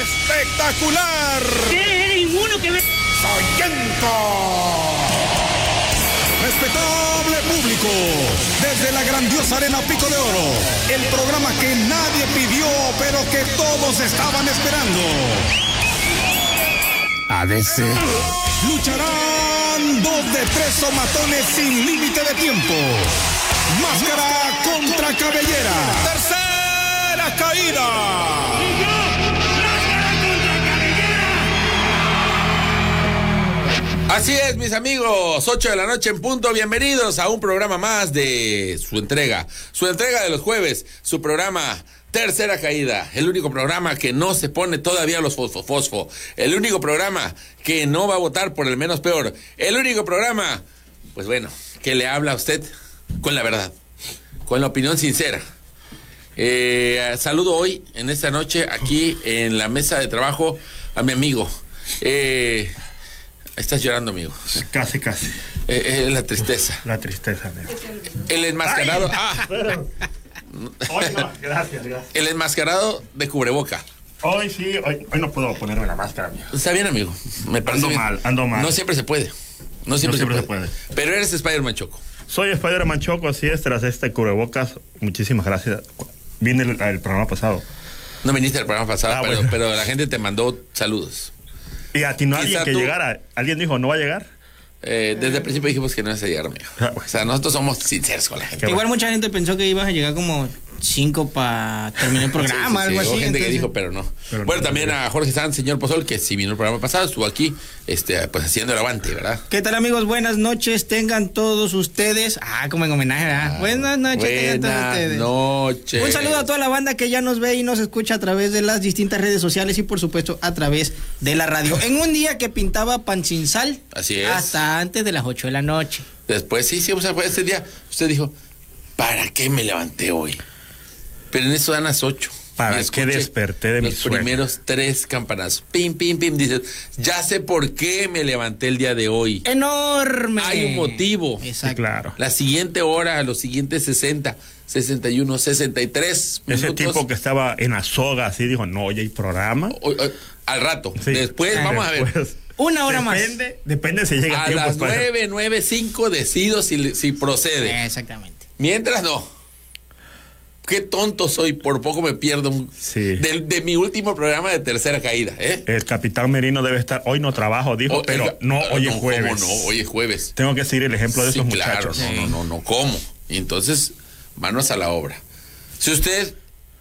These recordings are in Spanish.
espectacular. ¿Qué? Ninguno que ve. Respetable público, desde la grandiosa Arena Pico de Oro, el programa que nadie pidió, pero que todos estaban esperando. ADC. Lucharán dos de tres somatones sin límite de tiempo. Máscara contra cabellera. Tercera caída. Así es, mis amigos, 8 de la noche en punto, bienvenidos a un programa más de su entrega, su entrega de los jueves, su programa Tercera Caída, el único programa que no se pone todavía los fosfo, fosfo, el único programa que no va a votar por el menos peor, el único programa, pues bueno, que le habla a usted con la verdad, con la opinión sincera. Eh, saludo hoy, en esta noche, aquí en la mesa de trabajo, a mi amigo. Eh, Estás llorando, amigo. Casi, casi. Eh, eh, la tristeza. La tristeza, amigo. El enmascarado. Ah. Hoy no, gracias, gracias. El enmascarado de cubreboca. Hoy sí, hoy, hoy no puedo ponerme la máscara, amigo. Está bien, amigo. Me parece Ando bien. mal, ando mal. No siempre se puede. No siempre, siempre se, se puede. puede. Pero eres Spider-Man Choco. Soy Spider-Man Choco, así es, tras este cubrebocas. Muchísimas gracias. Vine el, el programa pasado. No viniste al programa pasado, Ah, pero, bueno. pero la gente te mandó saludos. Y atinó a alguien que tú- llegara. Alguien dijo, ¿no va a llegar? Eh, desde el principio dijimos que no ibas a llegar, amigo. Ah. O sea, nosotros somos sinceros con la gente. Qué Igual bueno. mucha gente pensó que ibas a llegar como cinco para terminar el programa, Sí, sí, sí, algo hubo así. gente que dijo, pero no. Pero bueno, no, también no. a Jorge Sanz, señor Pozol, que si vino el programa pasado, estuvo aquí, este, pues haciendo el aguante, ¿verdad? ¿Qué tal amigos? Buenas noches, tengan todos ustedes. Ah, como en homenaje, ¿verdad? Buenas noches, tengan todos Buenas ustedes. noches. Un saludo a toda la banda que ya nos ve y nos escucha a través de las distintas redes sociales y por supuesto a través de la radio. En un día que pintaba pan sin sal Así es. hasta antes de las 8 de la noche. Después, sí, sí, o sea, fue ese día, usted dijo, ¿para qué me levanté hoy? Pero en eso dan las ocho. ¿Para Y qué escuche desperté de mi Los sueño? primeros tres campanazos. Pim, pim, pim. Dices, ya sé por qué me levanté el día de hoy. Enorme. Hay un motivo. Exacto. Sí, claro. La siguiente hora, los siguientes 60, 61, 63 Ese minutos. tipo que estaba en la soga así dijo, no, oye, ¿hay programa? o- o- al rato. Sí. Después, vamos a ver. Una hora más. Depende, depende si llega a A tiempo. las pues. 9, 9, 5 decido si, si procede. Exactamente. Mientras no. Qué tonto soy, por poco me pierdo un- Sí. de, de mi último programa de tercera caída, ¿eh? El capitán Merino debe estar, hoy no trabajo, dijo, O- pero no, hoy es ¿cómo jueves. no? Hoy es jueves. Tengo que seguir el ejemplo de Sí, esos claro, muchachos. no, no, no, no, ¿cómo? Y entonces, manos a la obra. Si usted,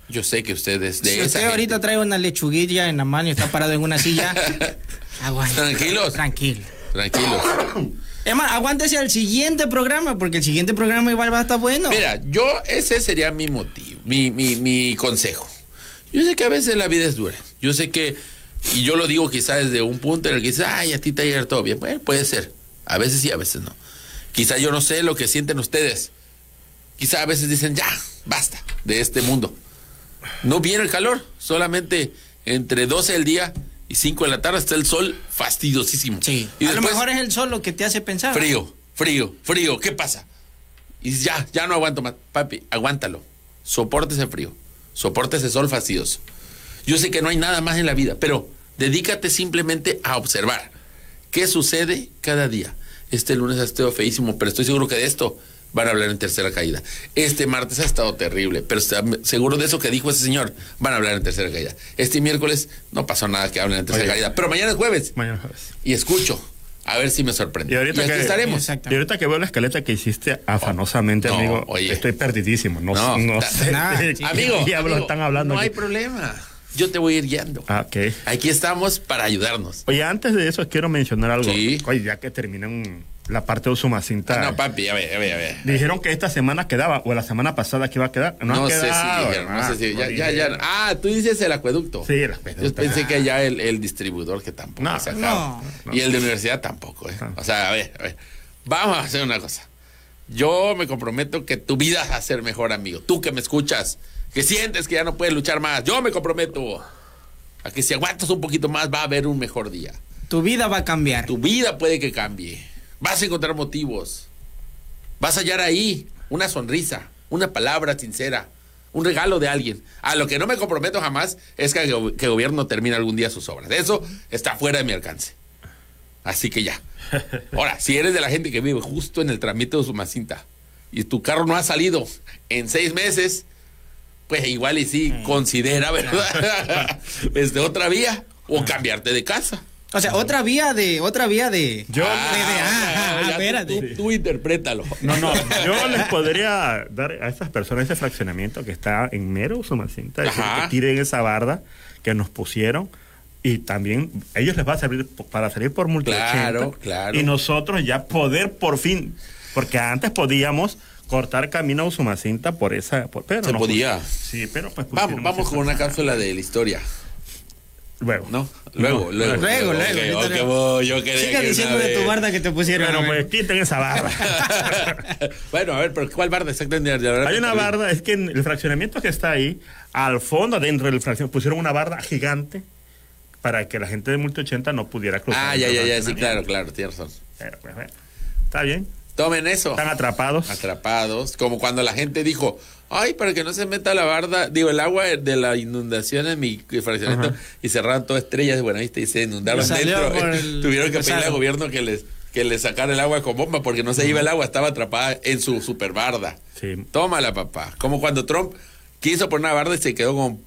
yo sé que usted es de si esa usted gente. ahorita trae una lechuguilla en la mano y está parado en una silla, aguante. Tranquilos. Tranquilo. Tranquilos. Es más, aguántese al siguiente programa, porque el siguiente programa igual va a estar bueno. Mira, yo, ese sería mi motivo, mi, mi, mi consejo. Yo sé que a veces la vida es dura. Yo sé que, y yo lo digo quizá desde un punto en el que dices, ay, a ti te ayer todo bien. Bueno, puede ser. A veces sí, a veces no. Quizá yo no sé lo que sienten ustedes. Quizá a veces dicen, ya, basta de este mundo. No viene el calor, solamente entre 12 del día y 5 de la tarde está el sol fastidiosísimo. Sí. Y a lo mejor es el sol lo que te hace pensar. Frío, frío, frío, ¿qué pasa? Y ya, ya no aguanto más. Papi, aguántalo. Soporte ese frío. Soporte ese sol fastidioso. Yo sé que no hay nada más en la vida, pero dedícate simplemente a observar qué sucede cada día. Este lunes ha estado feísimo, pero estoy seguro que de esto van a hablar en tercera caída. Este martes ha estado terrible, pero seguro de eso que dijo ese señor, van a hablar en tercera caída. Este miércoles no pasó nada que hablen en tercera Oye. caída, pero mañana es jueves Mañana jueves. y escucho. A ver si me sorprende. Y ahorita aquí que- estaremos. Y ahorita que veo la escaleta que hiciste afanosamente, No, amigo, oye. estoy perdidísimo. No, No, no, ta- sé nada, de sí. qué Amigo, diablos amigo, están hablando. No hay problema. Yo te voy a ir guiando. Ah. Aquí estamos para ayudarnos. Oye, antes de eso quiero mencionar algo. Sí. Oye, ya que terminan la parte de Usumacinta. Ah, no, papi, a ver, a ver, a ver. Dijeron que esta semana quedaba, o la semana pasada que iba a quedar. No, No, ha sé si quedado, dijeron, no sé si. Ya, ya, ya. Ah, tú dices el acueducto. Sí, el acueducto. Yo pensé que ya el, el distribuidor que tampoco No, se acaba. no, Y el de universidad tampoco, ¿eh? No. O sea, a ver, a ver. Vamos a hacer una cosa. Yo me comprometo que tu vida va a ser mejor, amigo. Tú que me escuchas, que sientes que ya no puedes luchar más. Yo me comprometo a que si aguantas un poquito más va a haber un mejor día. Tu vida va a cambiar. Tu vida puede que cambie. Vas a encontrar motivos. Vas a hallar ahí una sonrisa, una palabra sincera, un regalo de alguien. A lo que no me comprometo jamás es que, el que gobierno termine algún día sus obras. Eso está fuera de mi alcance. Así que ya. Ahora, si eres de la gente que vive justo en el trámite de Sumacinta y tu carro no ha salido en seis meses, pues igual y sí, considera, ¿verdad? Desde otra vía o cambiarte de casa. O sea, otra vía de, otra vía de. Yo- de- de- ah, ya tú- espérate. tú, tú interprétalo. No, no, yo les podría dar a estas personas ese fraccionamiento que está en mero Sumacinta, es decir, que tiren esa barda que nos pusieron y también a ellos les va a servir para salir por multa de Claro, 80, claro. y nosotros ya poder por fin, porque antes podíamos cortar camino a Usumacinta por esa, por- pero Se no podía. Sí, pero pues Vamos, vamos con una cápsula de la historia, Luego. ¿no? Luego, No, luego. luego, luego, ok, ahorita voy, yo quería Siga que diciendo de tu barda que te pusieron. Bueno, pues quiten esa barda. bueno, a ver, pero ¿cuál barda exactamente? Hay una barda, es que en el fraccionamiento que está ahí, al fondo, dentro del fraccionamiento, pusieron una barda gigante para que la gente de Multi 80 no pudiera cruzar. Ah, ya, ya, ya, sí, claro, claro, tienes razón. Pero, pues, bueno, está bien. Tomen eso. Están atrapados. Atrapados. Como cuando la gente dijo, ay, para que no se meta la barda, digo, el agua de la inundación en mi fraccionamiento, Ajá. y cerraron todas estrellas de Buenavista y se inundaron dentro. el Tuvieron que pedirle al gobierno que les, que les sacara el agua con bomba porque no se iba el agua, estaba atrapada en su super barda. Sí. Tómala, papá. Como cuando Trump quiso poner una barda y se quedó con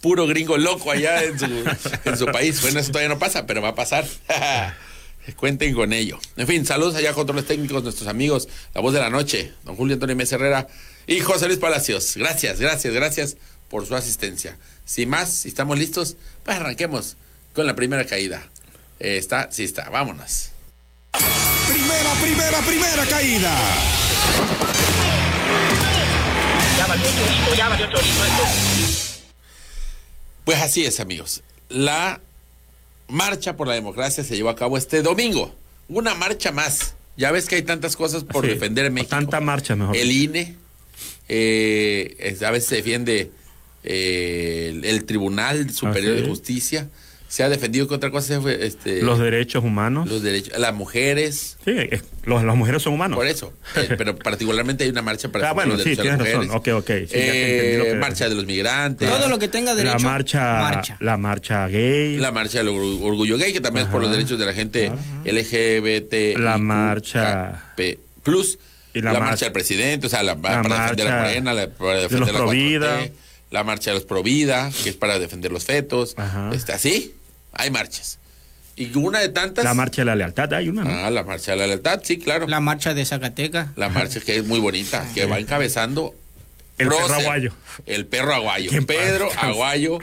puro gringo loco allá en su, en su país. Bueno, eso todavía no pasa, pero va a pasar. Cuenten con ello. En fin, saludos allá a controles técnicos, nuestros amigos, la voz de la noche, don Julio Antonio Mesa Herrera y José Luis Palacios. Gracias, gracias, gracias por su asistencia. Sin más, si estamos listos, pues arranquemos con la primera caída. Eh, está, sí está, vámonos. Primera, primera, primera caída. Ya valió ya valió. Pues así es, amigos. La marcha por la democracia se llevó a cabo este domingo. Una marcha más. Ya ves que hay tantas cosas por Sí, defender en México. tanta marcha, mejor El INE. Eh, es- a veces se defiende eh, el, el Tribunal Superior Así de. Justicia. Se ha defendido que otra cosa fue este, Los derechos humanos. los derechos. Las mujeres. Sí, es- los- las mujeres son humanos. Por eso. Eh, pero particularmente hay una marcha para Ah, bueno, los sí, derechos de tienes las razón. mujeres. Ok, ok, sí, Eh, que- marcha de los migrantes. Todo lo que tenga derecho. la marcha, marcha. la marcha gay, La marcha del orgu- orgullo gay, que también es por los derechos de la gente LGBT. La marcha- Plus. Y la, la marcha, marcha- del presidente, o sea, la, para La defender a marcha Morena, la, para de defender los la 4T, Provida. La marcha de los Provida, que es para defender los fetos. Ajá. Está así. Hay marchas. Y una de tantas. la marcha de la lealtad, hay una, ¿no? Ah, la marcha de la lealtad, sí, claro. La, La marcha de Zacatecas. marcha que es muy bonita, que va encabezando. El perro aguayo. El perro aguayo. Que paz Pedro. Aguayo.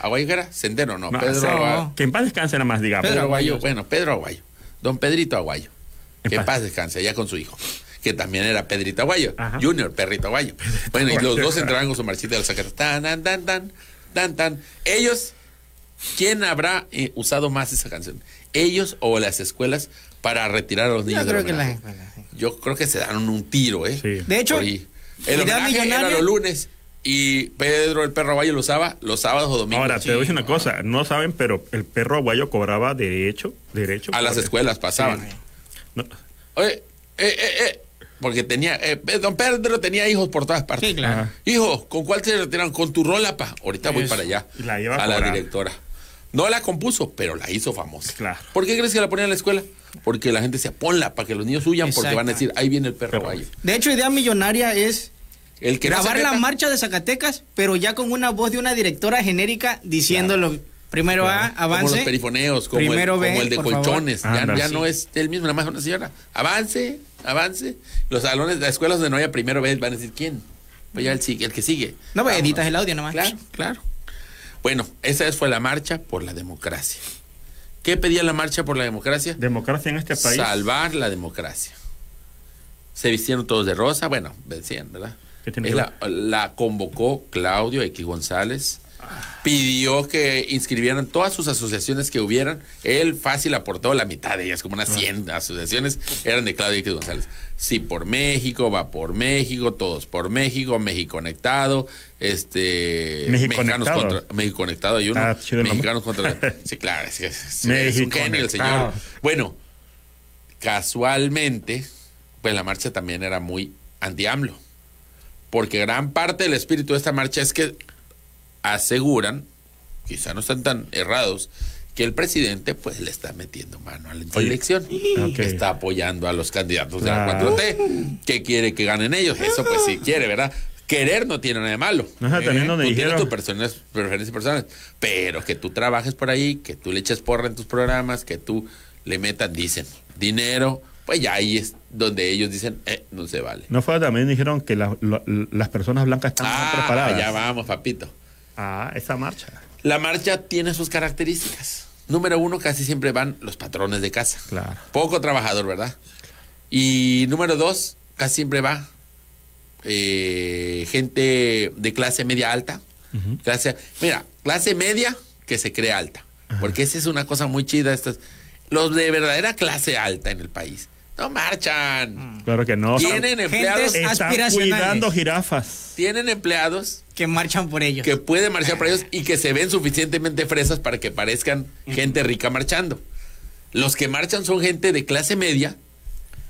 ¿Aguayo qué era? Sendero, no. No, Pedro sí. Aguayo. Que en paz descanse nada más, digamos. Pedro Aguayo, bueno, Pedro Aguayo. Don Pedrito Aguayo. En que en paz. paz descanse, allá con su hijo. Que también era Pedrito Aguayo. Ajá. Junior, Perrito Aguayo. bueno, y los dos entraban con su marchita del Zacatecas. Tan, tan, tan, tan, tan, tan. Ellos, ¿quién habrá eh, usado más esa canción? ¿Ellos o las escuelas para retirar a los niños Yo creo que las homenaje? escuelas. sí. Yo creo que se dan un tiro, ¿eh? Sí. De hecho, Por ahí. el homenaje era los lunes y Pedro el perro Aguayo lo usaba los sábados o domingos. Ahora, te voy a decir una cosa, no saben, pero el perro aguayo cobraba derecho, derecho. A las escuelas pasaban. Sí. No, Oye, eh, eh, eh, porque tenía, eh, eh, don Pedro tenía hijos por todas partes. Sí, claro. Ajá. Hijo, ¿con cuál se retiraron? Con tu rola, pa. Ahorita voy Eso. para allá. La lleva a la directora. No la compuso, pero la hizo famosa. Claro. ¿Por qué crees que la ponía en la escuela? Porque la gente decía, ponla para que los niños huyan, porque van a decir, ahí viene el perro guayo. De hecho, idea millonaria es El que no se grabar la meta- marcha de Zacatecas, pero ya con una voz de una directora genérica diciéndolo. Primero A, Como los avance. perifoneos, como, Primero el, B, como el de favor. colchones. Ya, ya no es él mismo, nada más una señora. Avance, avance. Los salones, las escuelas donde no haya primero B van a decir, ¿quién? Pues ya el, sigue- el que sigue. No, pues editas el audio nomás. Claro, claro. Bueno, esa fue la marcha por la democracia. ¿Qué pedía la marcha por la democracia? democracia en este país. Salvar la democracia. Se vistieron todos de rosa, bueno, decían, ¿verdad? ¿Qué tiene Es que la, la convocó Claudio X González. Pidió que inscribieran todas sus asociaciones que hubieran. Él fácil aportó la mitad de ellas, como unas 100 asociaciones, eran de Claudio X González. Sí por México, va por México, todos por México, México Conectado, este México Mexicanos Conectado. contra México Conectado hay uno. Ah. Mexicanos contra Sí, claro, es, que es- es un genio el señor. Bueno, casualmente, pues la marcha también era muy anti-AMLO. porque gran parte del espíritu de esta marcha es que aseguran, quizá no están tan errados, que el presidente pues le está metiendo mano a la elección, Ok. está apoyando a los candidatos de la Claro. 4T, que quiere que ganen ellos, eso pues sí quiere, ¿verdad? Querer no tiene nada de malo. Ajá, también donde tú dijeron- tienes tus personas- preferencias personales, pero que tú trabajes por ahí, que tú le eches porra en tus programas, que tú le metas, dicen, dinero, pues ya ahí es donde ellos dicen, eh, no se vale. No fue también dijeron que la- las personas blancas están Ah, preparadas. ya vamos, papito. Ah, esa marcha. La marcha tiene sus características. Número uno, casi siempre van los patrones de casa. Claro. Poco trabajador, ¿verdad? Y número dos, casi siempre va eh, gente de clase media alta. clase, mira, clase media que se cree alta. Porque esa es una cosa muy chida. Estas, los de verdadera clase alta en el país no marchan. Claro que no. Tienen empleados, Están aspiracionales. cuidando jirafas. tienen empleados Que marchan por ellos. que pueden marchar para ellos y que se ven suficientemente fresas para que parezcan gente rica marchando. Los que marchan son gente de clase media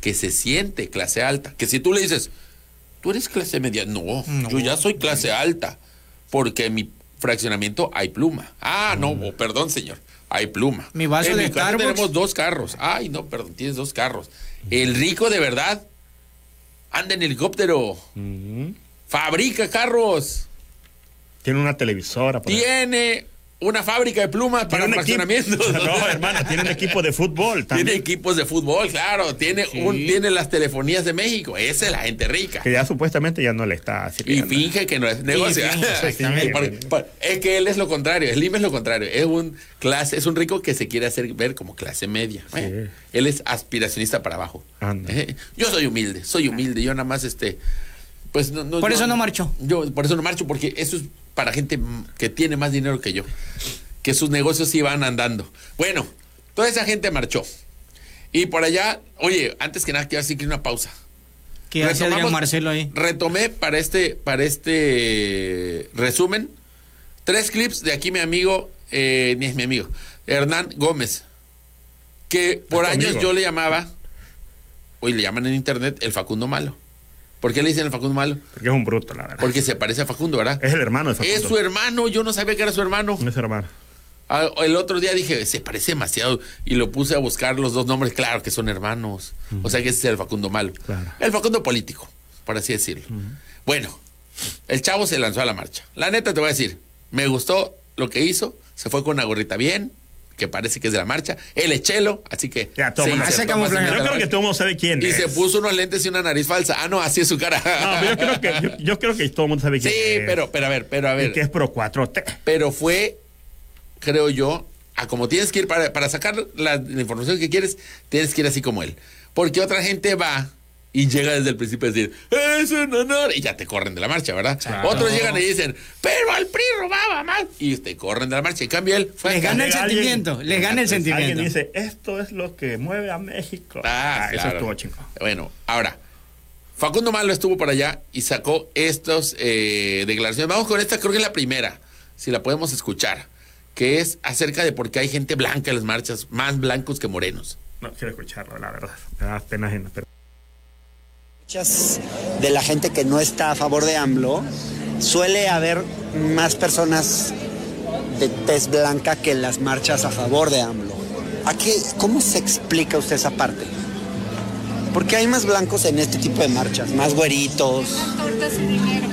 que se siente clase alta. Que si tú le dices, tú eres clase media, no, No. yo ya soy clase alta, porque en mi fraccionamiento hay pluma. Ah, no, oh, perdón, señor, hay pluma. Mi vaso en de mi Starbucks. tenemos dos carros. Ay, no, perdón, tienes dos carros. El rico de verdad anda en helicóptero, fabrica carros. Tiene una televisora. por. Tiene una fábrica de plumas para Tiene fraccionamientos. No, hermano, tiene un equipo de fútbol. Tiene También, equipos de fútbol, claro. Tiene, un, tiene las telefonías de México. Esa es la gente rica. que ya supuestamente ya no le está Y sirviendo. finge que no es negocio. es que él es lo contrario. Slim es lo contrario. Es un clase, es un rico que se quiere hacer ver como clase media. Él es aspiracionista para abajo. Anda. Eh, Yo soy humilde, soy humilde. Yo nada más este. Pues no, no- Por yo- eso no marchó. Yo por eso no marcho, porque eso es para gente que tiene más dinero que yo. Que sus negocios van andando. Bueno, toda esa gente marchó. Y por allá, oye, antes que nada quiero decir que una pausa. Que hace Adrián Marcelo ahí. Retomé para este, para este resumen tres clips de aquí mi amigo, eh, ni es mi amigo, Hernán Gómez, que por tu años yo le llamaba, hoy le llaman en internet el Facundo Malo. ¿Por qué le dicen el Facundo Malo? Porque es un bruto, la verdad. Porque se parece a Facundo, ¿verdad? Es el hermano de Facundo. Es su hermano, yo no sabía que era su hermano. Es su hermano. Ah, El otro día dije, se parece demasiado. Y lo puse a buscar los dos nombres. Claro que son hermanos. O sea que ese es el Facundo malo. Claro. El Facundo político, por así decirlo. Bueno, el chavo se lanzó a la marcha. La neta te voy a decir, me gustó lo que hizo. Se fue con una gorrita bien, que parece que es de la marcha. Él es chelo, así que. Ya, se Hace camuflaje. fácilmente Yo creo que todo el mundo sabe quién Y es. se puso unos lentes y una nariz falsa. Ah, no, así es su cara. No, pero yo creo que, yo, yo creo que todo el mundo sabe quién sí, es. pero, pero a ver, pero a Y ver. que es pro 4T. pero fue, creo yo, a como tienes que ir para, para sacar la, la información que quieres, tienes que ir así como él. Porque otra gente va y llega desde el principio a decir, es un honor, y ya te corren de la marcha, ¿verdad? Otros llegan y dicen, pero al PRI robaba más, y te corren de la marcha. En cambio, él fue... Les acá. gana el sentimiento, les gana el sentimiento. Alguien dice, esto es lo que mueve a México. Ah, eso claro. estuvo chingón. Bueno, ahora, Facundo Malo estuvo por allá y sacó estas eh, declaraciones. Vamos con esta, creo que es la primera, si la podemos escuchar, que es acerca de por qué hay gente blanca en las marchas, más blancos que morenos. No quiero escucharlo, la verdad. Me da pena ajena, pero- marchas de la gente que no está a favor de AMLO, suele haber más personas de tez blanca que en las marchas a favor de AMLO. ¿A qué, ¿Cómo se explica usted esa parte? Porque hay más blancos en este tipo de marchas, más güeritos. tortas y dinero.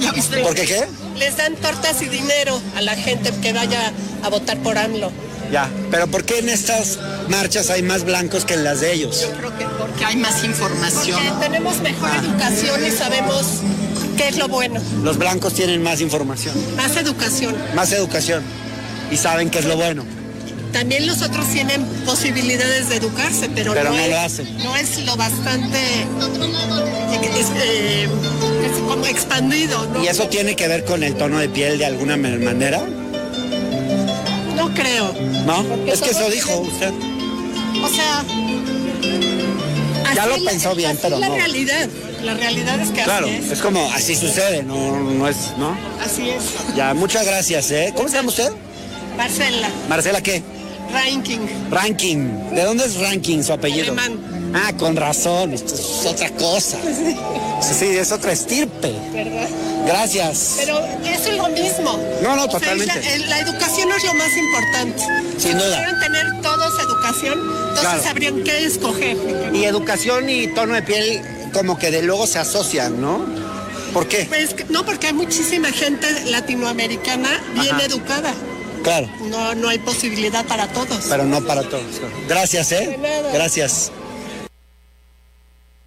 ¿Ya viste? ¿Por qué qué? Les dan tortas y dinero a la gente que vaya a votar por AMLO. Ya, pero ¿por qué en estas marchas hay más blancos que en las de ellos? Creo que porque, que hay más información. porque tenemos mejor educación y sabemos qué es lo bueno. Los blancos tienen más información, Más educación. más educación y saben qué es lo bueno. También los otros tienen posibilidades de educarse, pero, Pero no, no es, lo hacen. no es lo bastante es, eh, es como expandido. ¿no? ¿Y eso tiene que ver con el tono de piel de alguna manera? No creo. ¿No? Porque Es que eso dijo usted. O sea. Ya lo la- pensó bien, pero es la no. realidad. La realidad es que Claro, así es. es como así sucede, no, no es, ¿no? Así es. Ya, muchas gracias, ¿eh? ¿Cómo se llama usted? Marcela, Marcela, ¿qué? ranking, Ranking. ¿De dónde es Ranking su apellido? alemán. Ah, con razón, esto es otra cosa. Sí, es otra estirpe. ¿verdad? Gracias. Pero eso es lo mismo. No, no, O sea, totalmente. es la, educación es lo más importante. Sin Si duda. pudieran tener todos educación, entonces Claro. sabrían qué escoger. Y educación y tono de piel como que de luego se asocian, ¿no? ¿Por qué? Pues, no, porque hay muchísima gente latinoamericana bien Ajá. educada. Claro, No, no hay posibilidad para todos. pero no para todos. Gracias, ¿eh? De nada. Gracias.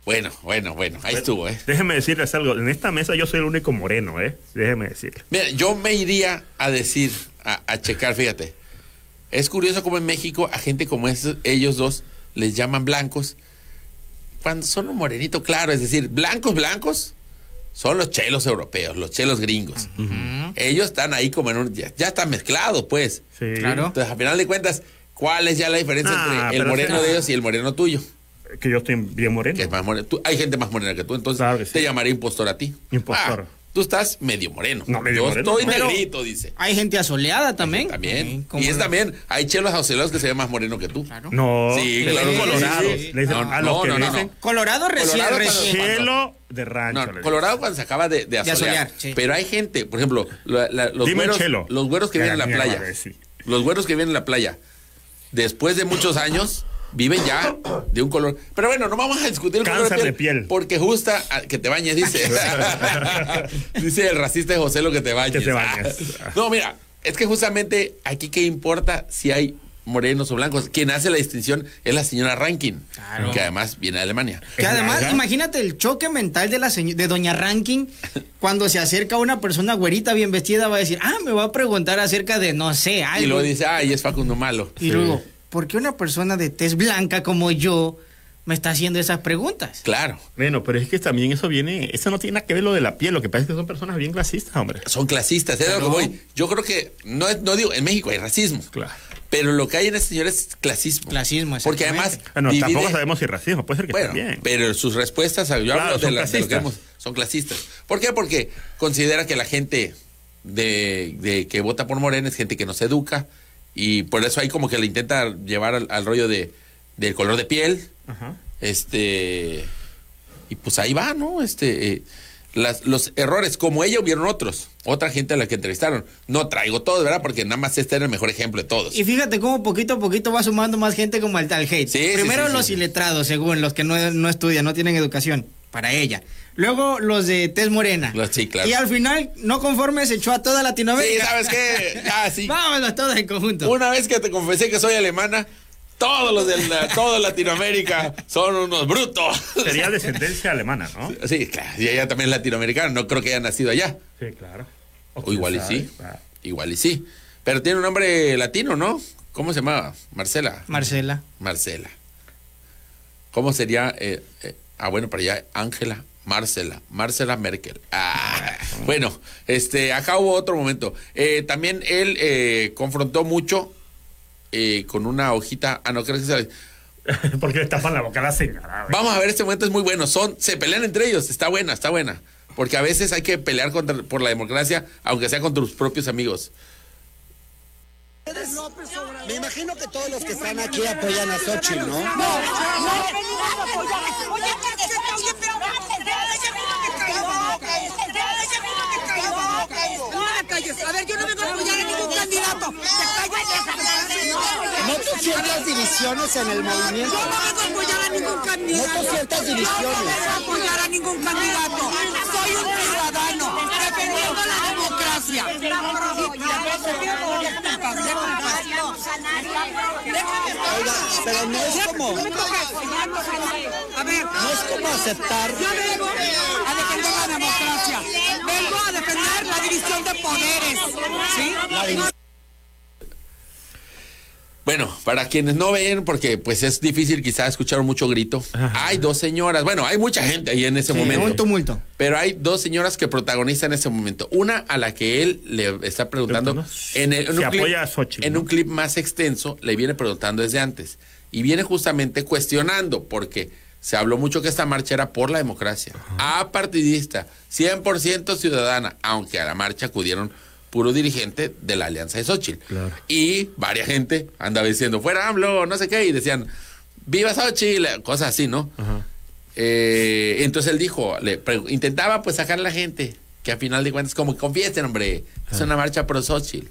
Bueno, bueno, bueno, ahí estuvo, ¿eh? Déjeme decirles algo. En esta mesa yo soy el único moreno, ¿eh? Déjeme decirle. Mira, yo me iría a decir, a, a checar, fíjate. Es curioso como en México a gente como esos, ellos dos les llaman blancos cuando son un morenito claro, es decir, blancos, blancos son los chelos europeos, los chelos gringos. Ellos están ahí como en un, ya, ya están mezclados, pues. Sí. Claro. Entonces, a final de cuentas, ¿cuál es ya la diferencia Ah, entre el moreno sí. de ellos y el moreno tuyo? Que yo estoy bien moreno. Que es más moreno. Tú- hay gente más morena que tú, entonces Claro que sí. te llamaré impostor a ti. Impostor. Ah, tú estás medio moreno. No, medio Yo moreno. estoy Pero- negrito, dice. Hay gente asoleada también. También. Sí, y es también, hay chelos acelerados que se ven más moreno que tú. Claro. No, Sí, claro, dicen sí, colorados. sí, sí. Le dicen No, a los no, que no, le no, dicen no. Colorado recién. Colorado de rancho. No. Colorado cuando se acaba de, de asolear. asolear, sí. Pero hay gente, por ejemplo, la- la- los, Dime güeros, chelo. los güeros que viven en la playa. Los güeros que viven en la playa, después de muchos años, viven ya de un color. Pero bueno, no vamos a discutir el color Cáncer de piel. Porque justa a- que te bañes, dice. dice el racista de José lo que te bañes. Que te bañes. Ah. No, mira, es que justamente aquí qué importa si hay morenos o blancos. Quien hace la distinción es la señora Rankin, Claro. que además viene de Alemania. Que además, ¿Verdad? imagínate el choque mental de la de doña Rankin cuando se acerca una persona güerita bien vestida va a decir, ah, me va a preguntar acerca de no sé, algo. Y luego dice, ay, es Facundo Malo. Y luego, ¿por qué una persona de tez blanca como yo me está haciendo esas preguntas? Claro. Bueno, pero es que también eso viene, eso no tiene nada que ver lo de la piel, lo que pasa es que son personas bien clasistas, hombre. son clasistas, es lo que voy. Yo creo que, no, es- no digo, en México hay racismo, Claro. pero lo que hay en este señor es clasismo. Clasismo, Porque además, Bueno, divide- tampoco sabemos si racismo, puede ser que bueno, también. pero sus respuestas, yo Claro, hablo de, la- de lo que hemos- son clasistas. ¿Por qué? Porque considera que la gente de, de que vota por Morena es gente que no se educa y por eso ahí como que le intenta llevar al, al rollo de del color de piel, Ajá. este y pues ahí va no este eh, las- los errores como ella hubieron otros otra gente a la que entrevistaron no traigo todos verdad porque nada más este era el mejor ejemplo de todos Y fíjate cómo poquito a poquito va sumando más gente como al tal hate. Sí, Primero sí, los iletrados, según los que no, no estudian, no tienen educación, para ella. Luego los de tez morena. Los- sí, claro. Y al final, no conforme, se echó a toda sí Latinoamérica. sabes qué ya sí Vámonos todos en conjunto. una vez que te confesé que soy alemana todos los de la- toda Latinoamérica son unos brutos Sería descendencia alemana, ¿no? sí claro y ella también es latinoamericana no creo que haya nacido allá Sí, claro. o igual y sí. Ah. igual y sí pero tiene un nombre latino no cómo se llamaba Marcela Marcela. Marcela. ¿Cómo sería? eh, eh, ah, bueno, para allá, Ángela, Marcela, Marcela Merkel. Ah, bueno, este, acá hubo otro momento. Eh, también él eh, confrontó mucho eh, con una hojita. Ah, no, creo que se Porque le tapan la boca a la señora. Vamos a ver, este momento es muy bueno. Son, se pelean entre ellos. Está buena, está buena. Porque a veces hay que pelear contra, por la democracia, aunque sea con tus propios amigos. Me imagino que todos los que están aquí apoyan a Xochitl, ¿no? A ver, yo no vengo a apoyar a ningún candidato. ¿No tú sientes divisiones en el movimiento? Yo no vengo a apoyar a ningún candidato. No tú sientes No divisiones. vengo a apoyar a ningún candidato. Soy un ciudadano defendiendo la democracia. Oiga, pero no es como, A ver, no es como aceptar. yo vengo a defender la democracia. Vengo a defender la división de poderes. ¿Sí? La división. Bueno, para quienes no ven, porque pues es difícil quizás escuchar mucho grito, hay dos señoras, bueno, hay mucha gente ahí en ese Sí, momento. un tumulto. Pero hay dos señoras que protagonizan ese momento. Una a la que él le está preguntando en, el- en un, clip, apoya a Xochitl, en un clip más extenso, le viene preguntando desde antes. Y viene justamente cuestionando, porque se habló mucho que esta marcha era por la democracia, apartidista, 100% ciudadana, aunque a la marcha acudieron puro dirigente de la Alianza de Xochitl. Claro. Y varias gente andaba diciendo, fuera AMLO, no sé qué, y decían, viva Xochitl, cosas así, ¿no? Eh, entonces él dijo, le intentaba pues sacar a la gente, que a final de cuentas, como confiesen, hombre, es una marcha pro Xochitl.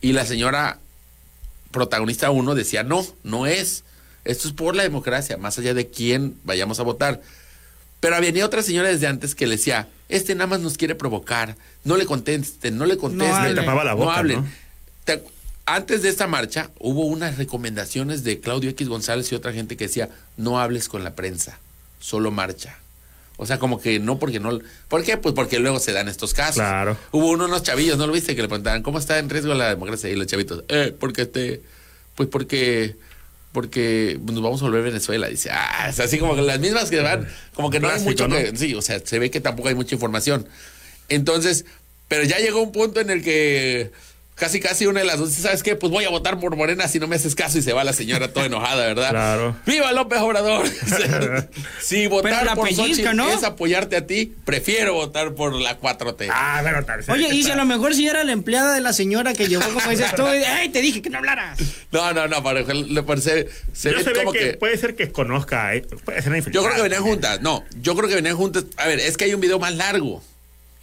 Y la señora protagonista uno decía, no, no es. Esto es por la democracia, más allá de quién vayamos a votar. Pero venía otra señora desde antes que le decía, este nada más nos quiere provocar, no le contesten, no le contesten, hablen. Le tapaba la boca, hablen. ¿no? Te- antes de esta marcha hubo unas recomendaciones de Claudio X González y otra gente que decía, no hables con la prensa, solo marcha. O sea, como que no porque no... ¿Por qué? Pues porque luego se dan estos casos. Claro. Hubo uno, unos chavillos, ¿no lo viste? Que le preguntaban, ¿cómo está en riesgo la democracia? Y los chavitos, eh, porque este... Pues porque... Porque nos vamos a volver Venezuela. Dice, ah, es así como que las mismas que van, como que no hay Clásico, mucho ¿no? que... Sí, o sea, se ve que tampoco hay mucha información. Entonces, pero ya llegó un punto en el que casi casi una de las dos, ¿sabes qué? Pues voy a votar por Morena si no me haces caso y se va la señora toda enojada, ¿verdad? Claro. ¡Viva López Obrador! si votar la por pellizca, Xochitl ¿no? es apoyarte a ti, prefiero votar por la 4T. Ah, bueno, tal vez. Oye, y si a lo mejor si era la empleada de la señora que llevó, como dices tú, ¡ay, te dije que no hablaras! No, no, no, para le parece se Yo ve se ve como que, que, puede ser que conozca, eh, puede ser una Yo creo que venían juntas. No, yo creo que venían juntas. A ver, es que hay un video más largo.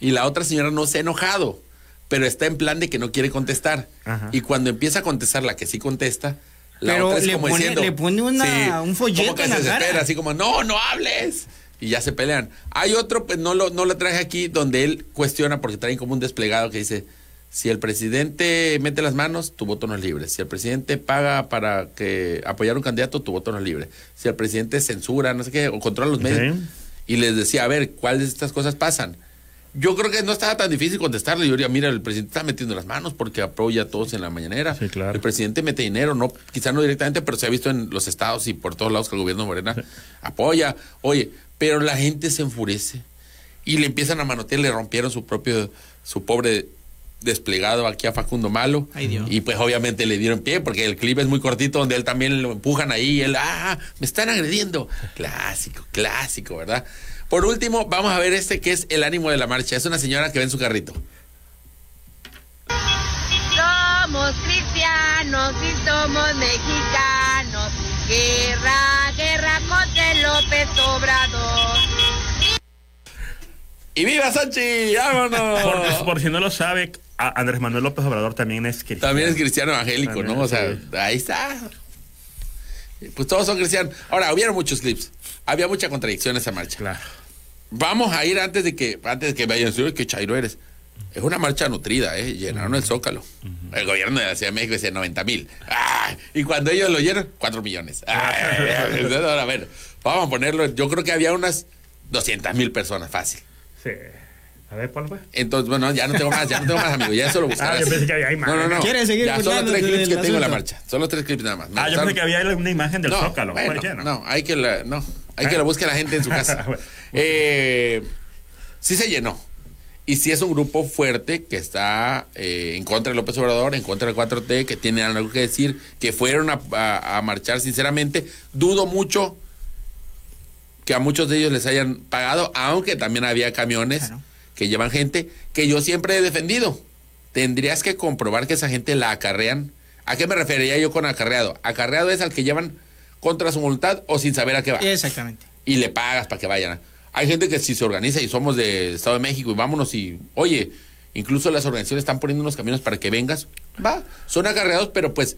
Y la otra señora no se ha enojado. Pero está en plan de que no quiere contestar. Ajá. Y cuando empieza a contestar la que sí contesta, la Pero otra es le como pone- diciendo. le pone una- un folleto como que en se la cara. así como, no, no hables. Y ya se pelean. Hay otro, pues no lo, no lo traje aquí, donde él cuestiona porque traen como un desplegado que dice. Si el presidente mete las manos, tu voto no es libre. Si el presidente paga para que apoyar a un candidato, tu voto no es libre. Si el presidente censura, no sé qué, o controla los medios. Y les decía, a ver, ¿cuáles de estas cosas pasan? Yo creo que no estaba tan difícil contestarle. Yo diría, mira, el presidente está metiendo las manos porque apoya a todos en la mañanera. Sí, claro. El presidente mete dinero, no, quizá no directamente, pero se ha visto en los estados y por todos lados que el gobierno Morena apoya. Oye, pero la gente se enfurece y le empiezan a manotear, le rompieron su propio, su pobre desplegado aquí a Facundo Malo. Ay, Dios. Y pues obviamente le dieron pie porque el clip es muy cortito donde él también lo empujan ahí y él, ah, me están agrediendo. Clásico, clásico, ¿verdad? Por último, vamos a ver este que es el ánimo de la marcha. Es una señora que ve en su carrito. Somos cristianos y somos mexicanos. Guerra, guerra contra el López Obrador. ¡Y viva Sanchi! Por, ¡Vámonos! por si no lo sabe, Andrés Manuel López Obrador también es cristiano. También es cristiano evangélico, También, ¿no? O sea, sí. ahí está. Pues todos son cristianos. Ahora, hubieron muchos clips. Había mucha contradicción en esa marcha. Claro. Vamos a ir antes de que antes de que vayan a decir, "Uy, qué chairo eres. Es una marcha nutrida, ¿eh? Llenaron el Zócalo. El gobierno de la Ciudad de México decía 90 mil. ¡Ah! Y cuando ellos lo llenan, 4 millones. ¡Ay! Ahora, a ver, vamos a ponerlo. Yo creo que había unas 200 mil personas, fácil. Sí. A ver, ¿cuál fue? Entonces, bueno, ya no tengo más, ya no tengo más, amigo. Ya eso lo buscarás. Ah, yo pensé que había más. No, no, no. ¿Quieres seguir Ya son los tres clips que tengo en la marcha. Son los tres clips nada más. Me Ah, yo pensé que había una imagen del no, Zócalo. Bueno, Pues, ya, no. hay que la, no, hay que la busque la gente en su casa. Bueno. Eh, sí se llenó. Y sí es un grupo fuerte que está eh, en contra de López Obrador, en contra del 4T, que tiene algo que decir, que fueron a, a- a marchar sinceramente. Dudo mucho que a muchos de ellos les hayan pagado, aunque también había camiones Claro. Que llevan gente que yo siempre he defendido. Tendrías que comprobar que esa gente la acarrean. ¿A qué me refería yo con acarreado? Acarreado es al que llevan contra su voluntad o sin saber a qué va. Exactamente. Y le pagas para que vayan. Hay gente que si se organiza y somos de Estado de México y vámonos y, oye, incluso las organizaciones están poniendo unos caminos para que vengas. Va, son acarreados, pero pues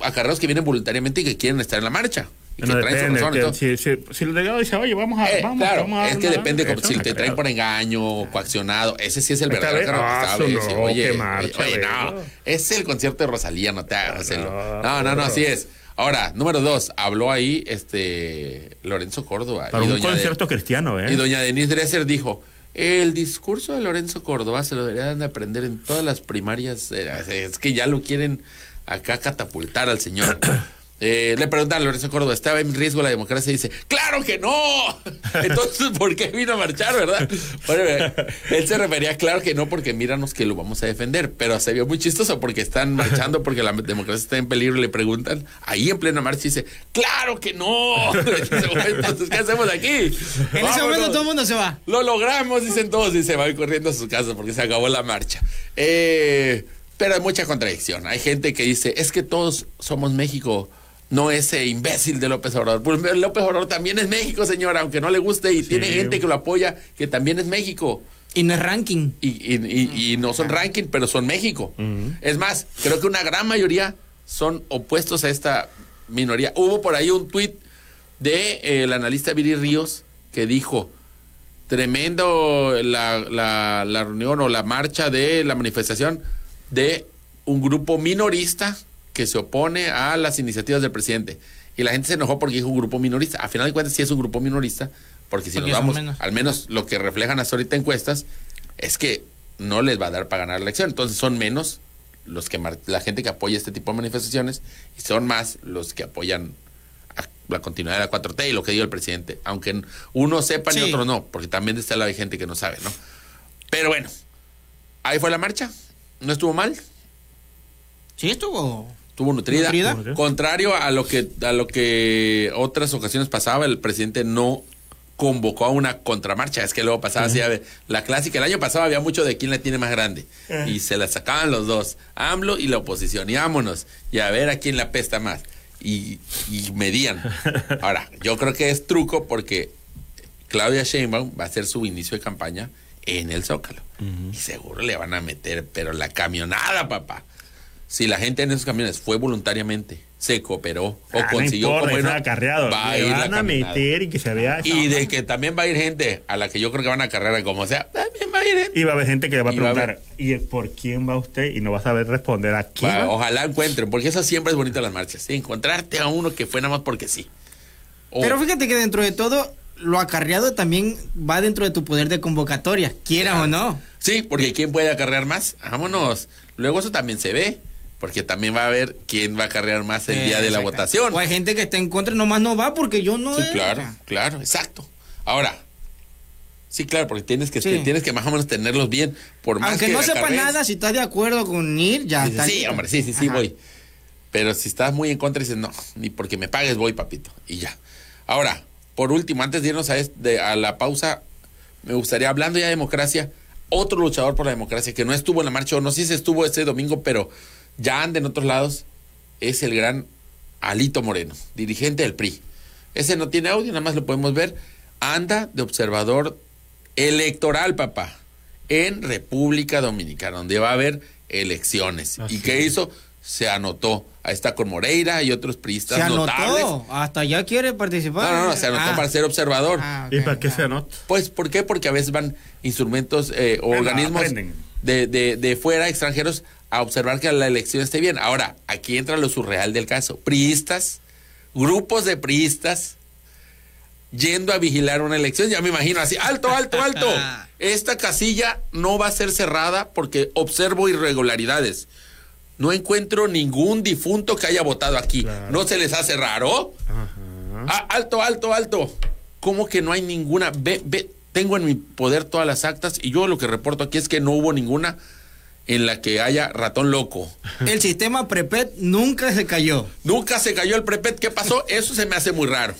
acarreados que vienen voluntariamente y que quieren estar en la marcha. Y No que traen su razón que si, si, si el delegado dice, oye, vamos a. Eh, vamos, claro, vamos a es que una- depende como si te traen por engaño, coaccionado. Ese sí es el verdadero ah, eso no, Oye, oye, no. Es el concierto de Rosalía, no te hagas hacerlo. No, No, no, no, así es. Ahora, número dos, habló ahí este Lorenzo Córdoba. Para y un de- concierto cristiano, ¿eh? y doña Denise Dresser dijo, el discurso de Lorenzo Córdoba se lo deberían de aprender en todas las primarias. Eh, Es que ya lo quieren acá catapultar al señor. Eh, le preguntan a Lorenzo Córdoba, ¿estaba en riesgo la democracia? Y dice, ¡claro que no! Entonces, ¿por qué vino a marchar, verdad? Bueno, eh, él se refería, claro que no, porque míranos que lo vamos a defender. Pero se vio muy chistoso porque están marchando, porque la democracia está en peligro y le preguntan, ahí en plena marcha, y dice, ¡claro que no! Entonces, ¿qué hacemos aquí? En ese momento todo el mundo se va. Lo logramos, dicen todos, y se van corriendo a sus casas porque se acabó la marcha. Eh, pero hay mucha contradicción. Hay gente que dice, es que todos somos México, no ese imbécil de López Obrador. Pues López Obrador también es México, señora, aunque no le guste, y tiene gente que lo apoya que también es México. Y no es ranking. Y, y- y- y no son ranking, pero son México. Es más, creo que una gran mayoría son opuestos a esta minoría. Hubo por ahí un tuit de eh, el analista Viri Ríos que dijo, tremendo la, la- la reunión o la marcha de la manifestación de un grupo minorista que se opone a las iniciativas del presidente. Y la gente se enojó porque dijo un grupo minorista. A final de cuentas sí es un grupo minorista, porque si Porque nos vamos, menos. al menos lo que reflejan hasta ahorita encuestas, es que no les va a dar para ganar la elección. Entonces son menos los que la gente que apoya este tipo de manifestaciones y son más los que apoyan a la continuidad de la 4T y lo que dijo el presidente, aunque uno sepa Sí. y otro no, porque también lado hay gente que no sabe, ¿no? Pero bueno, ahí fue la marcha, no estuvo mal, Sí, estuvo. Estuvo nutrida, ¿Nutrida? contrario a lo que a lo que otras ocasiones pasaba, el presidente no convocó a una contramarcha, es que luego pasaba así, a ver, la clásica, el año pasado había mucho de quién la tiene más grande, y se la sacaban los dos, AMLO y la oposición, y vámonos, y a ver a quién la pesta más, y, y medían. Ahora, yo creo que es truco porque Claudia Sheinbaum va a hacer su inicio de campaña en el Zócalo, y seguro le van a meter, pero la camionada, papá. Si la gente en esos camiones fue voluntariamente, se cooperó o Ah, no consiguió importa, una- sea acarreado. va a ir van a meter y que se vea. Y de que también va a ir gente a la que yo creo que van a carrera como sea, también va a ir gente. Y va a haber gente que le va a Y va a preguntar, ¿y por quién va usted? Y no va a saber responder a quién. Va, va. ojalá encuentren, porque eso siempre es bonito en las marchas. ¿sí? Encontrarte a uno que fue nada más porque sí. O- Pero fíjate que dentro de todo, lo acarreado también va dentro de tu poder de convocatoria, quieras o no. Sí, porque ¿quién puede acarrear más? Vámonos. Luego eso también se ve, porque también va a ver quién va a acarrear más el día de la votación. O hay gente que está en contra y nomás no va porque yo no. Sí, claro, claro, exacto. Ahora, sí, claro, porque tienes que, Sí. tienes que más o menos tenerlos bien. Por más Aunque que no sepa nada, si estás de acuerdo con ir, ya Dices, está. sí, listo. hombre, sí, sí, sí, Ajá. voy. Pero si estás muy en contra, dices, no, ni porque me pagues voy, papito. Y ya. Ahora, por último, antes de irnos a, este- a la pausa, me gustaría, hablando ya de democracia, otro luchador por la democracia que no estuvo en la marcha, o no sé si estuvo este domingo, pero ya anda en otros lados, es el gran Alito Moreno, dirigente del PRI. Ese no tiene audio, nada más lo podemos ver. Anda de observador electoral, papá, en República Dominicana, donde va a haber elecciones. Así ¿Y qué es. hizo? Se anotó. Ahí está con Moreira y otros priistas Se notables. anotó. Hasta ya quiere participar. No, no, no, se anotó Ah. para ser observador. Ah, ¿Y para qué ah. se anota? Pues, ¿por qué? Porque a veces van instrumentos eh, o organismos de, de, de fuera, extranjeros, a observar que la elección esté bien. Ahora, aquí entra lo surreal del caso. Priistas, grupos de priistas, yendo a vigilar una elección. Ya me imagino así, alto, alto, alto. Esta casilla no va a ser cerrada porque observo irregularidades. No encuentro ningún difunto que haya votado aquí. Claro. ¿No se les hace raro? Ah, alto, alto, alto. ¿Cómo que no hay ninguna? Ve, ve, tengo en mi poder todas las actas y yo lo que reporto aquí es que no hubo ninguna en la que haya ratón loco. El sistema Prepet nunca se cayó. Nunca se cayó el prepet. ¿Qué pasó? Eso se me hace muy raro.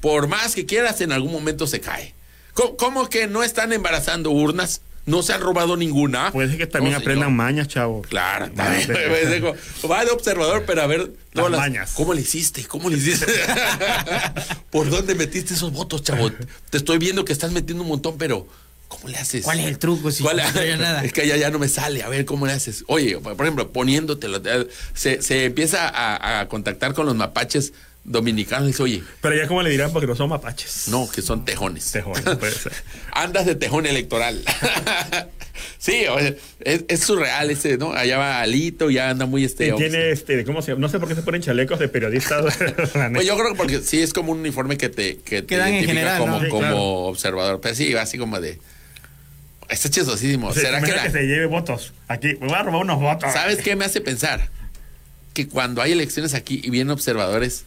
Por más que quieras, en algún momento se cae. ¿Cómo, cómo que no están embarazando urnas? ¿No se han robado ninguna? Puede ser que también No, aprendan señor. mañas, chavo. Claro, también. Va de observador, pero a ver todas las- mañas. ¿Cómo le hiciste? ¿Cómo le hiciste? ¿Por dónde metiste esos votos, chavo? Te estoy viendo que estás metiendo un montón, pero ¿cómo le haces? ¿Cuál es el truco? Si ¿Cuál- no traía nada. Es que ya, ya no me sale. A ver cómo le haces. Oye, por ejemplo, poniéndotelo. eh, Se, se empieza a, a contactar con los mapaches dominicanos y dice, oye, Pero ya como le dirán, porque no son mapaches. no, que son tejones. Tejones, puede ser. Andas de tejón electoral. sí, oye, es, es surreal ese, ¿no? Allá va Alito, ya anda muy este. Y tiene este, ¿cómo se llama? No sé por qué se ponen chalecos de periodistas. Pues yo creo que porque sí es como un uniforme que te, que te Quedan en identifica general, como, ¿no? Sí, como claro. observador. Pero sí, así como de. Está chistosísimo. O sea, ¿Será que, la- que se lleve votos? Aquí, me voy a robar unos votos. ¿Sabes qué me hace pensar? Que cuando hay elecciones aquí y vienen observadores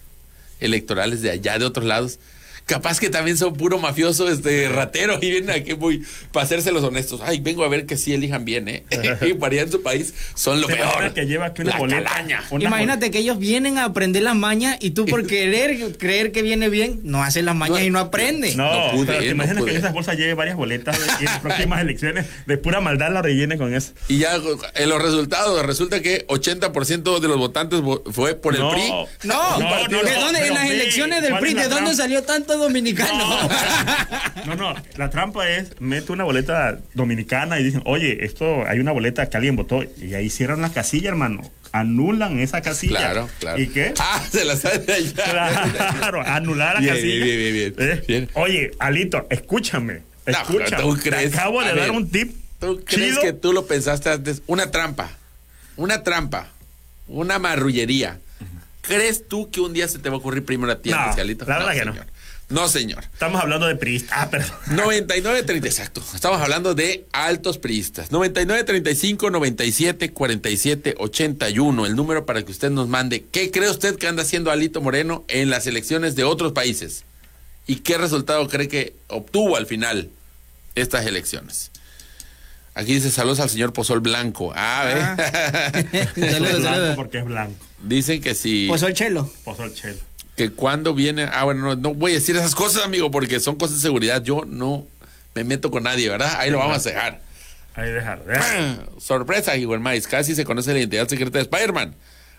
electorales de allá, de otros lados, capaz que también son puro mafioso, este, ratero, y vienen aquí muy, para hacerse los honestos. Ay, vengo a ver que sí elijan bien, ¿eh? y para allá en su país son lo ¿Te imaginas peor. que lleva aquí una La boleta? calaña. Una Imagínate que ellos vienen a aprender las mañas y tú por querer creer que viene bien, no haces las mañas y no aprendes. No, No pude, pero te no imaginas pude. que en esas bolsas lleve varias boletas y en las próximas elecciones de pura maldad la rellene con eso. Y ya en los resultados resulta que 80% de los votantes vo- fue por el No. PRI. No, No, ¿de no, no, dónde? en las elecciones del ¿cuál PRI, ¿de dónde salió tanto dominicano? No, no, la trampa es, mete una boleta dominicana y dicen, oye, esto hay una boleta que alguien votó y ahí cierran la casilla, hermano. Anulan esa casilla. Claro, claro. ¿Y qué? Ah, se la sabe de allá. Claro, anular la Bien, casilla. bien, bien, bien, bien. ¿Eh? Bien. Oye, Alito, escúchame. No, Escúchame. crees- Te acabo de a dar ver, un tip. ¿Tú crees chido. que tú lo pensaste antes? Una trampa. Una trampa. Una marrullería. ¿Crees tú que un día se te va a ocurrir primero a ti, No, que Alito? la verdad que no. señor. No, señor. Estamos hablando de priista. Ah, perdón. 99 30, exacto. Estamos hablando de altos priistas. 99 35 97 47 81. El número para que usted nos mande. ¿Qué cree usted que anda haciendo Alito Moreno en las elecciones de otros países? ¿Y qué resultado cree que obtuvo al final estas elecciones? Aquí dice saludos al señor Pozol Blanco. Ah, ¿ve? Saludos, porque es blanco. Dicen que. Pues soy chelo. Pozol chelo. Que cuando viene. Ah, bueno, no, no voy a decir esas cosas, amigo, porque son cosas de seguridad. Yo no me meto con nadie, ¿verdad? Ahí lo vamos a dejar. Ahí dejar. Sorpresa, Igor Maíz. Casi se conoce la identidad secreta de Spider-Man.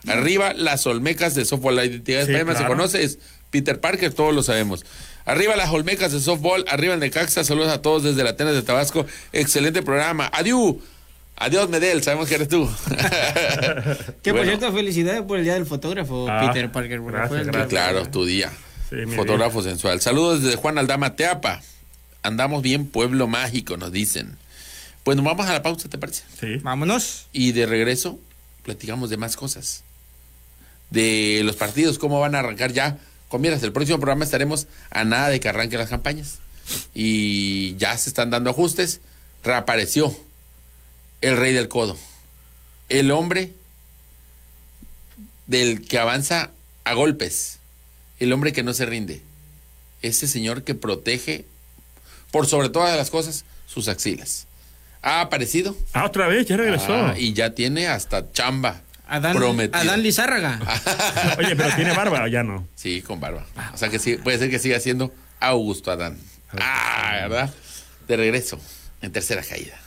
Arriba, las Olmecas de softball. La identidad de Spider-Man se conoce, es Peter Parker, todos lo sabemos. Arriba, las Olmecas de softball. Arriba, el Necaxa. Saludos a todos desde la Atenas de Tabasco. Excelente programa. Adiós. Adiós, Medel. Sabemos que eres tú. Que por Bueno, cierto, felicidades por el día del fotógrafo, Ah, Peter Parker. porque gracias, fue el- gracias. Claro, tu día. Sí, Fotógrafo sensual. Saludos desde Juan Aldama Teapa. Andamos bien, pueblo mágico, nos dicen. Pues nos vamos a la pausa, ¿te parece? Sí. Vámonos. Y de regreso, platicamos de más cosas. De los partidos, cómo van a arrancar ya. Con miras, el próximo programa estaremos a nada de que arranquen las campañas. Y ya se están dando ajustes. Reapareció el rey del codo. El hombre del que avanza a golpes. El hombre que no se rinde. Ese señor que protege, por sobre todas las cosas, sus axilas. Ha aparecido. Ah, otra vez, ya regresó. Ah, y ya tiene hasta chamba. Adán, prometido. Adán Lizárraga. Oye, pero ¿tiene barba o ya no? Sí, con barba. O sea que sí, puede ser que siga siendo Augusto Adán. Ah, ¿verdad? De regreso, en tercera caída.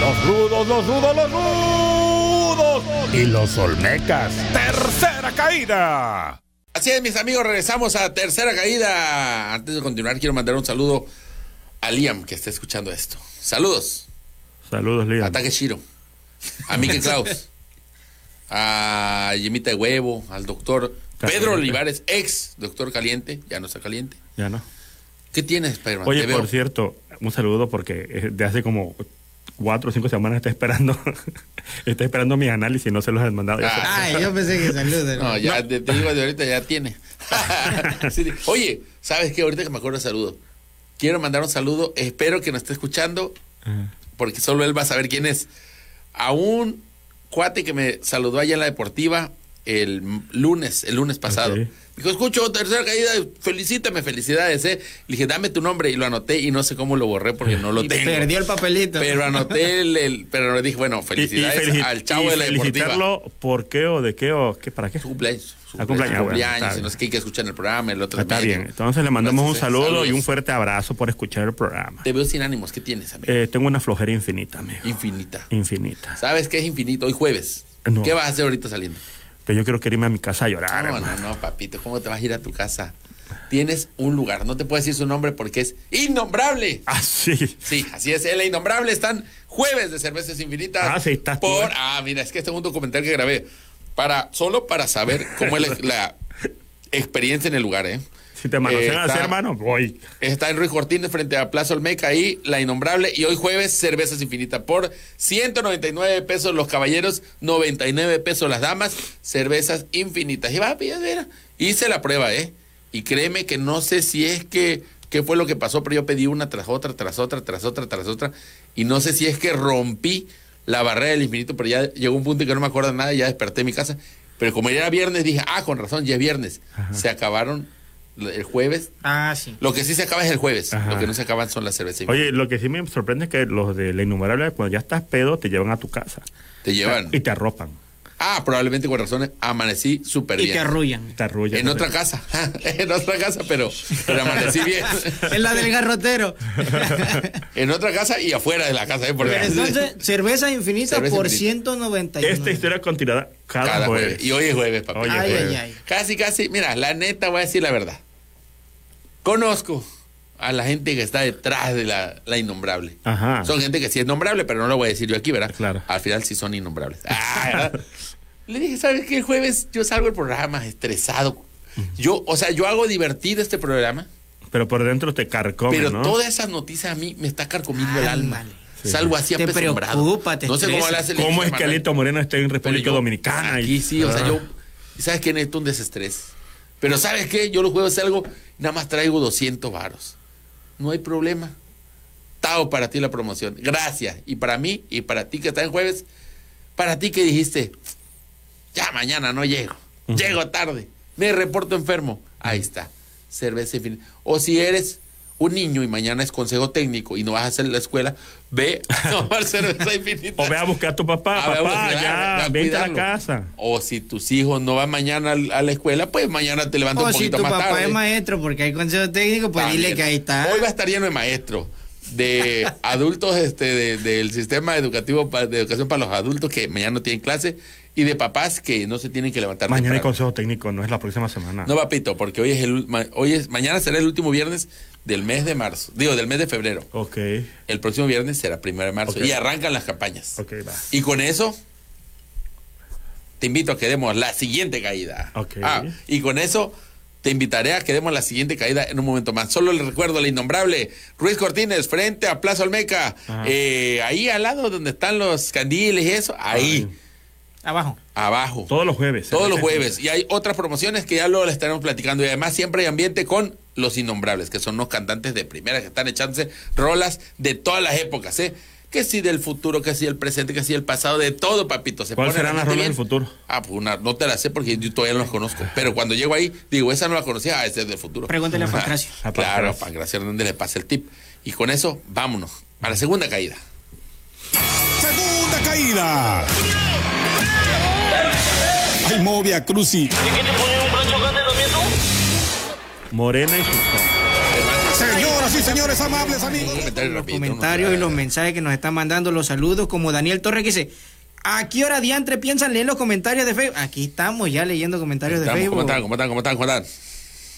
Los rudos, los rudos, los rudos. Y los olmecas. Tercera caída. Así es, mis amigos, regresamos a tercera caída. Antes de continuar, quiero mandar un saludo a Liam, que está escuchando esto. Saludos. Saludos, Liam. Ataque Shiro. A Miguel Klaus. A Yemita de Huevo. Al doctor Caliente. Pedro Olivares, ex doctor Caliente. Ya no está caliente. Ya no. ¿Qué tienes, Spider-Man? Oye, por cierto, un saludo porque de hace como cuatro o cinco semanas está esperando está esperando mis análisis y no se los han mandado. Ya se- Ah. Ay, yo pensé que saludos. No, ya te, te digo de ahorita ya tiene. Sí, Oye, ¿sabes qué? Ahorita que me acuerdo saludo. Quiero mandar un saludo. Espero que nos esté escuchando, porque solo él va a saber quién es. A un cuate que me saludó allá en la deportiva el lunes, el lunes pasado. Dijo, escucho, tercera caída, felicítame, felicidades, eh. Le dije, dame tu nombre y lo anoté y no sé cómo lo borré porque no lo Y tengo. perdió el papelito. Pero anoté el, el- pero le dije, bueno, Y- y felicidades felici- al chavo y de la deportiva. por qué o de qué o qué para qué. Su cumpleaños. Su Ah, cumpleaños, está cumpleaños, bien. no sé qué hay que escuchar en el programa, el otro Está medio. bien. Entonces le mandamos un saludo saludos. y un fuerte abrazo por escuchar el programa. Te veo sin ánimos. ¿Qué tienes, amigo? Eh, tengo una flojera infinita, amigo. Infinita. Infinita. ¿Sabes qué es infinito? Hoy jueves. No. ¿Qué vas a hacer ahorita saliendo? Que yo quiero que irme a mi casa a llorar. no, hermano. no, no, papito. ¿Cómo te vas a ir a tu casa? Tienes un lugar. No te puedo decir su nombre porque es innombrable. Ah, sí. Sí, así es. En la innombrable están jueves de cervezas infinitas. Ah, sí, estás por ¿eh? Ah, mira, es que este es un documental que grabé. Para, solo para saber cómo es la, la experiencia en el lugar, ¿eh? Si te manosean así, está- hermano, voy. Está en Ruiz Cortines frente a Plaza Olmeca ahí, La Innombrable. Y hoy jueves, Cervezas Infinitas por 199 pesos los caballeros, 99 pesos las damas, Cervezas Infinitas. Y va, mira, hice la prueba, ¿eh? Y créeme que no sé si es que, qué fue lo que pasó, pero yo pedí una tras otra, tras otra, tras otra, tras otra. Y no sé si es que rompí la barrera del infinito, pero ya llegó un punto en que no me acuerdo nada y ya desperté en mi casa. Pero como ya era viernes, dije, ah, con razón, ya es viernes. Se acabaron El jueves. Ah, sí. Lo que sí se acaba es el jueves. Ajá. Lo que no se acaban son las cervezas. Oye, lo que sí me sorprende es que los de la innumerable, cuando ya estás pedo, te llevan a tu casa. Te llevan. Y te arropan. Ah, probablemente con razones amanecí súper Y bien. te arrullan. Te arrullan. En otra casa. en otra casa, pero, pero amanecí bien. Es la del garrotero. en otra casa y afuera de la casa. ¿eh? Porque entonces, cerveza infinita Cerveza por infinita. 199. Esta historia continuará cada, cada jueves. jueves. Y hoy es jueves, papá. Ay, jueves. ay, ay. Casi, casi. Mira, la neta, voy a decir la verdad. Conozco a la gente que está detrás de la, la innombrable. Ajá. Son gente que sí es nombrable, pero no lo voy a decir yo aquí, ¿verdad? Claro. Al final sí son innombrables. Ah. Le dije, ¿sabes qué? El jueves yo salgo del programa estresado. Yo, o sea, yo hago divertido este programa, Pero por dentro te carcome, pero ¿no? todas esas noticias a mí me está carcomiendo el alma. Salgo así Te preocupa, te No sé cómo estresa. le hace el ¿Cómo es que. Alito Moreno está en República yo, Dominicana? Aquí sí, o sea, yo. ¿Sabes qué? Necesito un desestrés. Pero ¿sabes qué? Yo los jueves salgo, nada más traigo 200 varos. No hay problema. Tao para ti la promoción. Gracias. Y para mí, y para ti que está en jueves, para ti que dijiste, ya mañana no llego. Llego tarde. Me reporto enfermo. Ahí está. Cerveza infinita. O si eres un niño y mañana es consejo técnico y no vas a hacer la escuela, ve a tomar cerveza infinita. O ve a buscar a tu papá, a papá, buscar, ya, a vente a la casa. O si tus hijos no van mañana a la escuela, pues mañana te levantas O un si poquito tu más papá tarde. es maestro porque hay consejo técnico, pues También. dile que ahí está. Hoy va a estar lleno de maestros, de adultos este, de- del sistema educativo de educación para los adultos que mañana no tienen clase y de papás que no se tienen que levantar. Mañana hay consejo técnico, no es la próxima semana. No, papito, porque hoy es el ul- ma- hoy es mañana será el último viernes del mes de marzo, digo del mes de febrero. Ok, El próximo viernes será primero de marzo y arrancan las campañas. ok, va. Y con eso, te invito a que demos la siguiente caída. Ok. Ah, y con eso, te invitaré a que demos la siguiente caída en un momento más. Solo les recuerdo la innombrable Ruiz Cortines, frente a Plaza Olmeca. Eh, ahí al lado donde están los candiles y eso, ahí, Abajo. abajo. Todos los jueves. Todos los jueves. Y hay otras promociones que ya luego les estaremos platicando. Y además siempre hay ambiente con los innombrables, que son unos cantantes de primera que están echándose rolas de todas las épocas, ¿eh? Que si del futuro, que si del presente, que si del pasado, de todo, papito. Se ¿Cuáles pone la serán las rolas del futuro? Ah, pues una, no te la sé porque yo todavía no las conozco. Pero cuando llego ahí, digo, esa no la conocía, ah, esa es del futuro. Pregúntale a. Pancracio. A Claro, a Pancracio. Pancracio Hernández le pasa el tip. Y con eso, vámonos. A la segunda caída. Segunda caída. Ay, Movia Cruci. Morena y Sultán. Señoras y señores amables amigos. Los comentarios y los mensajes que nos están mandando, los saludos, como Daniel Torres que dice, ¿a qué hora diantre piensan leer los comentarios de Facebook? Aquí estamos ya leyendo comentarios de Facebook. ¿Cómo están? ¿Cómo están? ¿Cómo están? ¿Cómo están?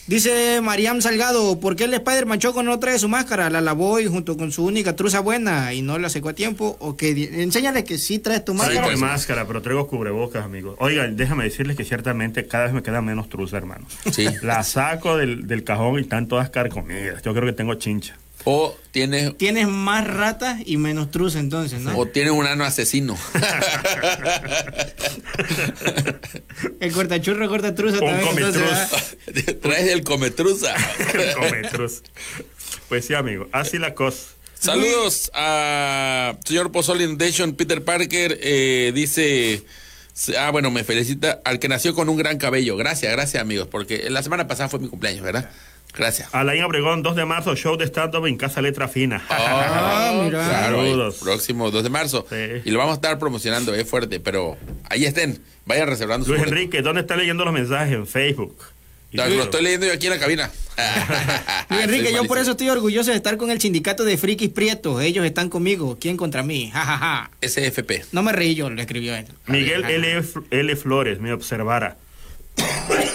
Dice Mariam Salgado, ¿por qué el Spider-Man Choco no trae su máscara? La lavó y junto con su única truza buena y no la secó a tiempo. O que enséñale que sí traes tu máscara. Traigo máscara, pero traigo cubrebocas, amigos. Oigan, déjame decirles que ciertamente cada vez me queda menos truza, hermano. Sí. La saco del, del cajón y están todas carcomidas. Yo creo que tengo chincha. O tienes Tienes más ratas y menos truza entonces, ¿no? O tiene un ano asesino. El cortachurro corta truza Un también. entonces, cometruz. ¿verdad? Traes el cometruza. Cometruz. Pues sí, amigo. Así la cosa. Saludos a señor Pozol Inundation, Peter Parker. eh, dice. Ah, bueno, me felicita al que nació con un gran cabello. Gracias, gracias, amigos, porque la semana pasada fue mi cumpleaños, ¿verdad? Gracias. Alain Obregón, 2 de marzo, show de stand-up en Casa Letra Fina. Ah, mira. Claro, Saludos. próximo 2 de marzo. Sí. Y lo vamos a estar promocionando, es fuerte, pero ahí estén. Vayan reservando su Luis. Enrique, ¿dónde está leyendo los mensajes? En Facebook. No. Lo estoy leyendo yo aquí en la cabina. Luis Enrique, Soy yo por eso estoy orgulloso de estar con el sindicato de frikis prietos. Ellos están conmigo. ¿Quién contra mí? Ja, ja, ja. SFP. No me reí yo, lo escribió él. Miguel L. F- L. Flores, me observara.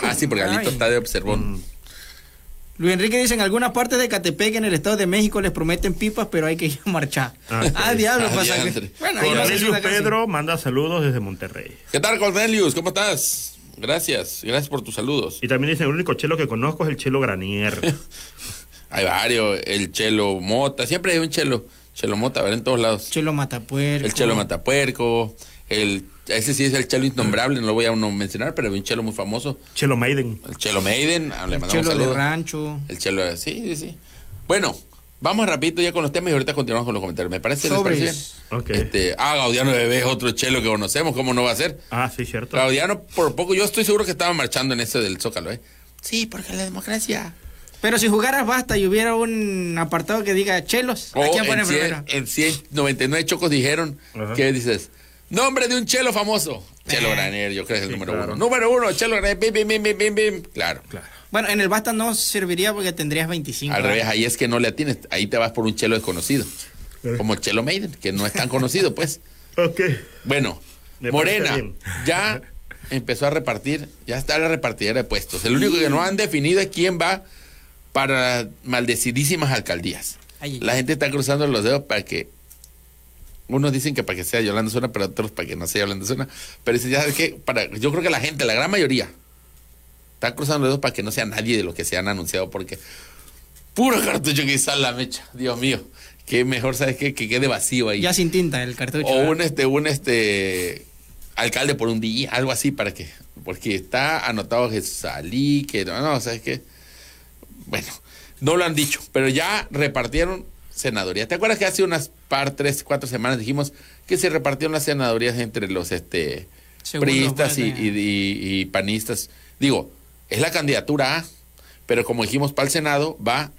Ah, sí, porque Alito Ay. está de observón. Luis Enrique dice, en algunas partes de Catepec, en el Estado de México, les prometen pipas, pero hay que ir a marchar. Ah, Ah, diablo, Ah, pasa que- diantre. Bueno, Cornelius. Pedro manda saludos desde Monterrey. ¿Qué tal, Cornelius? ¿Cómo estás? Gracias, gracias por tus saludos. Y también dice, el único chelo que conozco es el chelo Granier. Hay varios, el Chelo Mota, siempre hay un Chelo, Chelo Mota, ¿verdad? En todos lados. Chelo Matapuerco. El Chelo Matapuerco, el, ese sí es el Chelo innombrable, no lo voy a uno mencionar, pero hay un Chelo muy famoso. chelo Maiden. El Chelo Maiden, ah, le mandamos Chelo de rancho. El Chelo, sí, sí, sí. Bueno, vamos rapidito ya con los temas y ahorita continuamos con los comentarios. ¿Me parece? ¿Les Sobres. parece bien? Ok. Este, ah, Gaudiano Bebé es otro Chelo que conocemos, ¿cómo no va a ser? Ah, sí, cierto. Claudiano, por poco, yo estoy seguro que estaba marchando en ese del Zócalo, ¿eh? Sí, porque la democracia. Pero si jugaras basta y hubiera un apartado que diga chelos, ¿a O quién pone en, 100, primero? en 199 chocos dijeron, ¿qué dices? Nombre de un chelo famoso. Chelo Eh. Granier, yo creo que es el Sí, número claro. uno. Número uno, Chelo Granier, bim, bim, bim, bim, bim, bim. Claro. Bueno, en el basta no serviría porque tendrías 25. Al revés, ahí es que no le atines. Ahí te vas por un chelo desconocido. Como Chelo Maiden, que no es tan conocido, pues. Ok. Bueno, Me Morena ya empezó a repartir, ya está la repartidera de puestos. El único que no han definido es quién va para maldecidísimas alcaldías. Ay, La gente está cruzando los dedos para que. Unos dicen que para que sea Yolanda Zona, pero otros para que no sea Yolanda Zona. Pero dice, ya sabes qué, para, yo creo que la gente, la gran mayoría, está cruzando los dedos para que no sea nadie de lo que se han anunciado, porque puro cartucho que sale la mecha, Dios mío. Que mejor, ¿sabes qué? Que quede vacío ahí. Ya sin tinta el cartucho. O ¿verdad? un este, un este alcalde por un día, algo así para que, porque está anotado Jesús Ali, que no, no, ¿sabes qué? Bueno, no lo han dicho, pero ya repartieron senadurías. ¿Te acuerdas que hace unas par, tres, cuatro semanas dijimos que se repartieron las senadurías entre los este priistas y, pues, y- y- y panistas? Digo, es la candidatura A, pero como dijimos para el Senado, va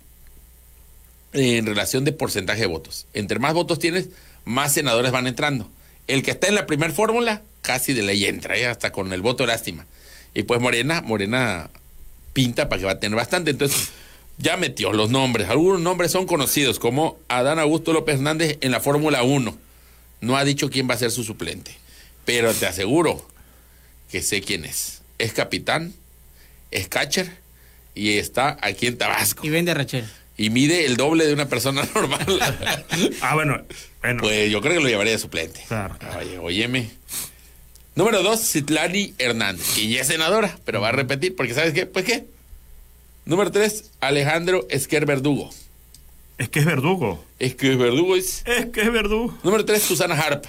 en relación de porcentaje de votos. Entre más votos tienes, más senadores van entrando. El que está en la primera fórmula, casi de ley entra, ¿eh? hasta con el voto de lástima. Y pues Morena, Morena pinta para que va a tener bastante. Entonces, ya metió los nombres. Algunos nombres son conocidos, como Adán Augusto López Hernández en la Fórmula 1. No ha dicho quién va a ser su suplente. Pero te aseguro que sé quién es. Es capitán, es catcher y está aquí en Tabasco Y vende a Rachel. y mide el doble de una persona normal. Ah, bueno. bueno. pues yo creo que lo llevaría de suplente. Claro. Oye, óyeme. Número dos, Citlali Hernández, que ya es senadora, pero va a repetir, porque ¿sabes qué? Pues qué. Número tres, Alejandro Esquer Verdugo. Es que es verdugo. Es que Verdugo es. Es que es verdugo. Número tres, Susana Harp.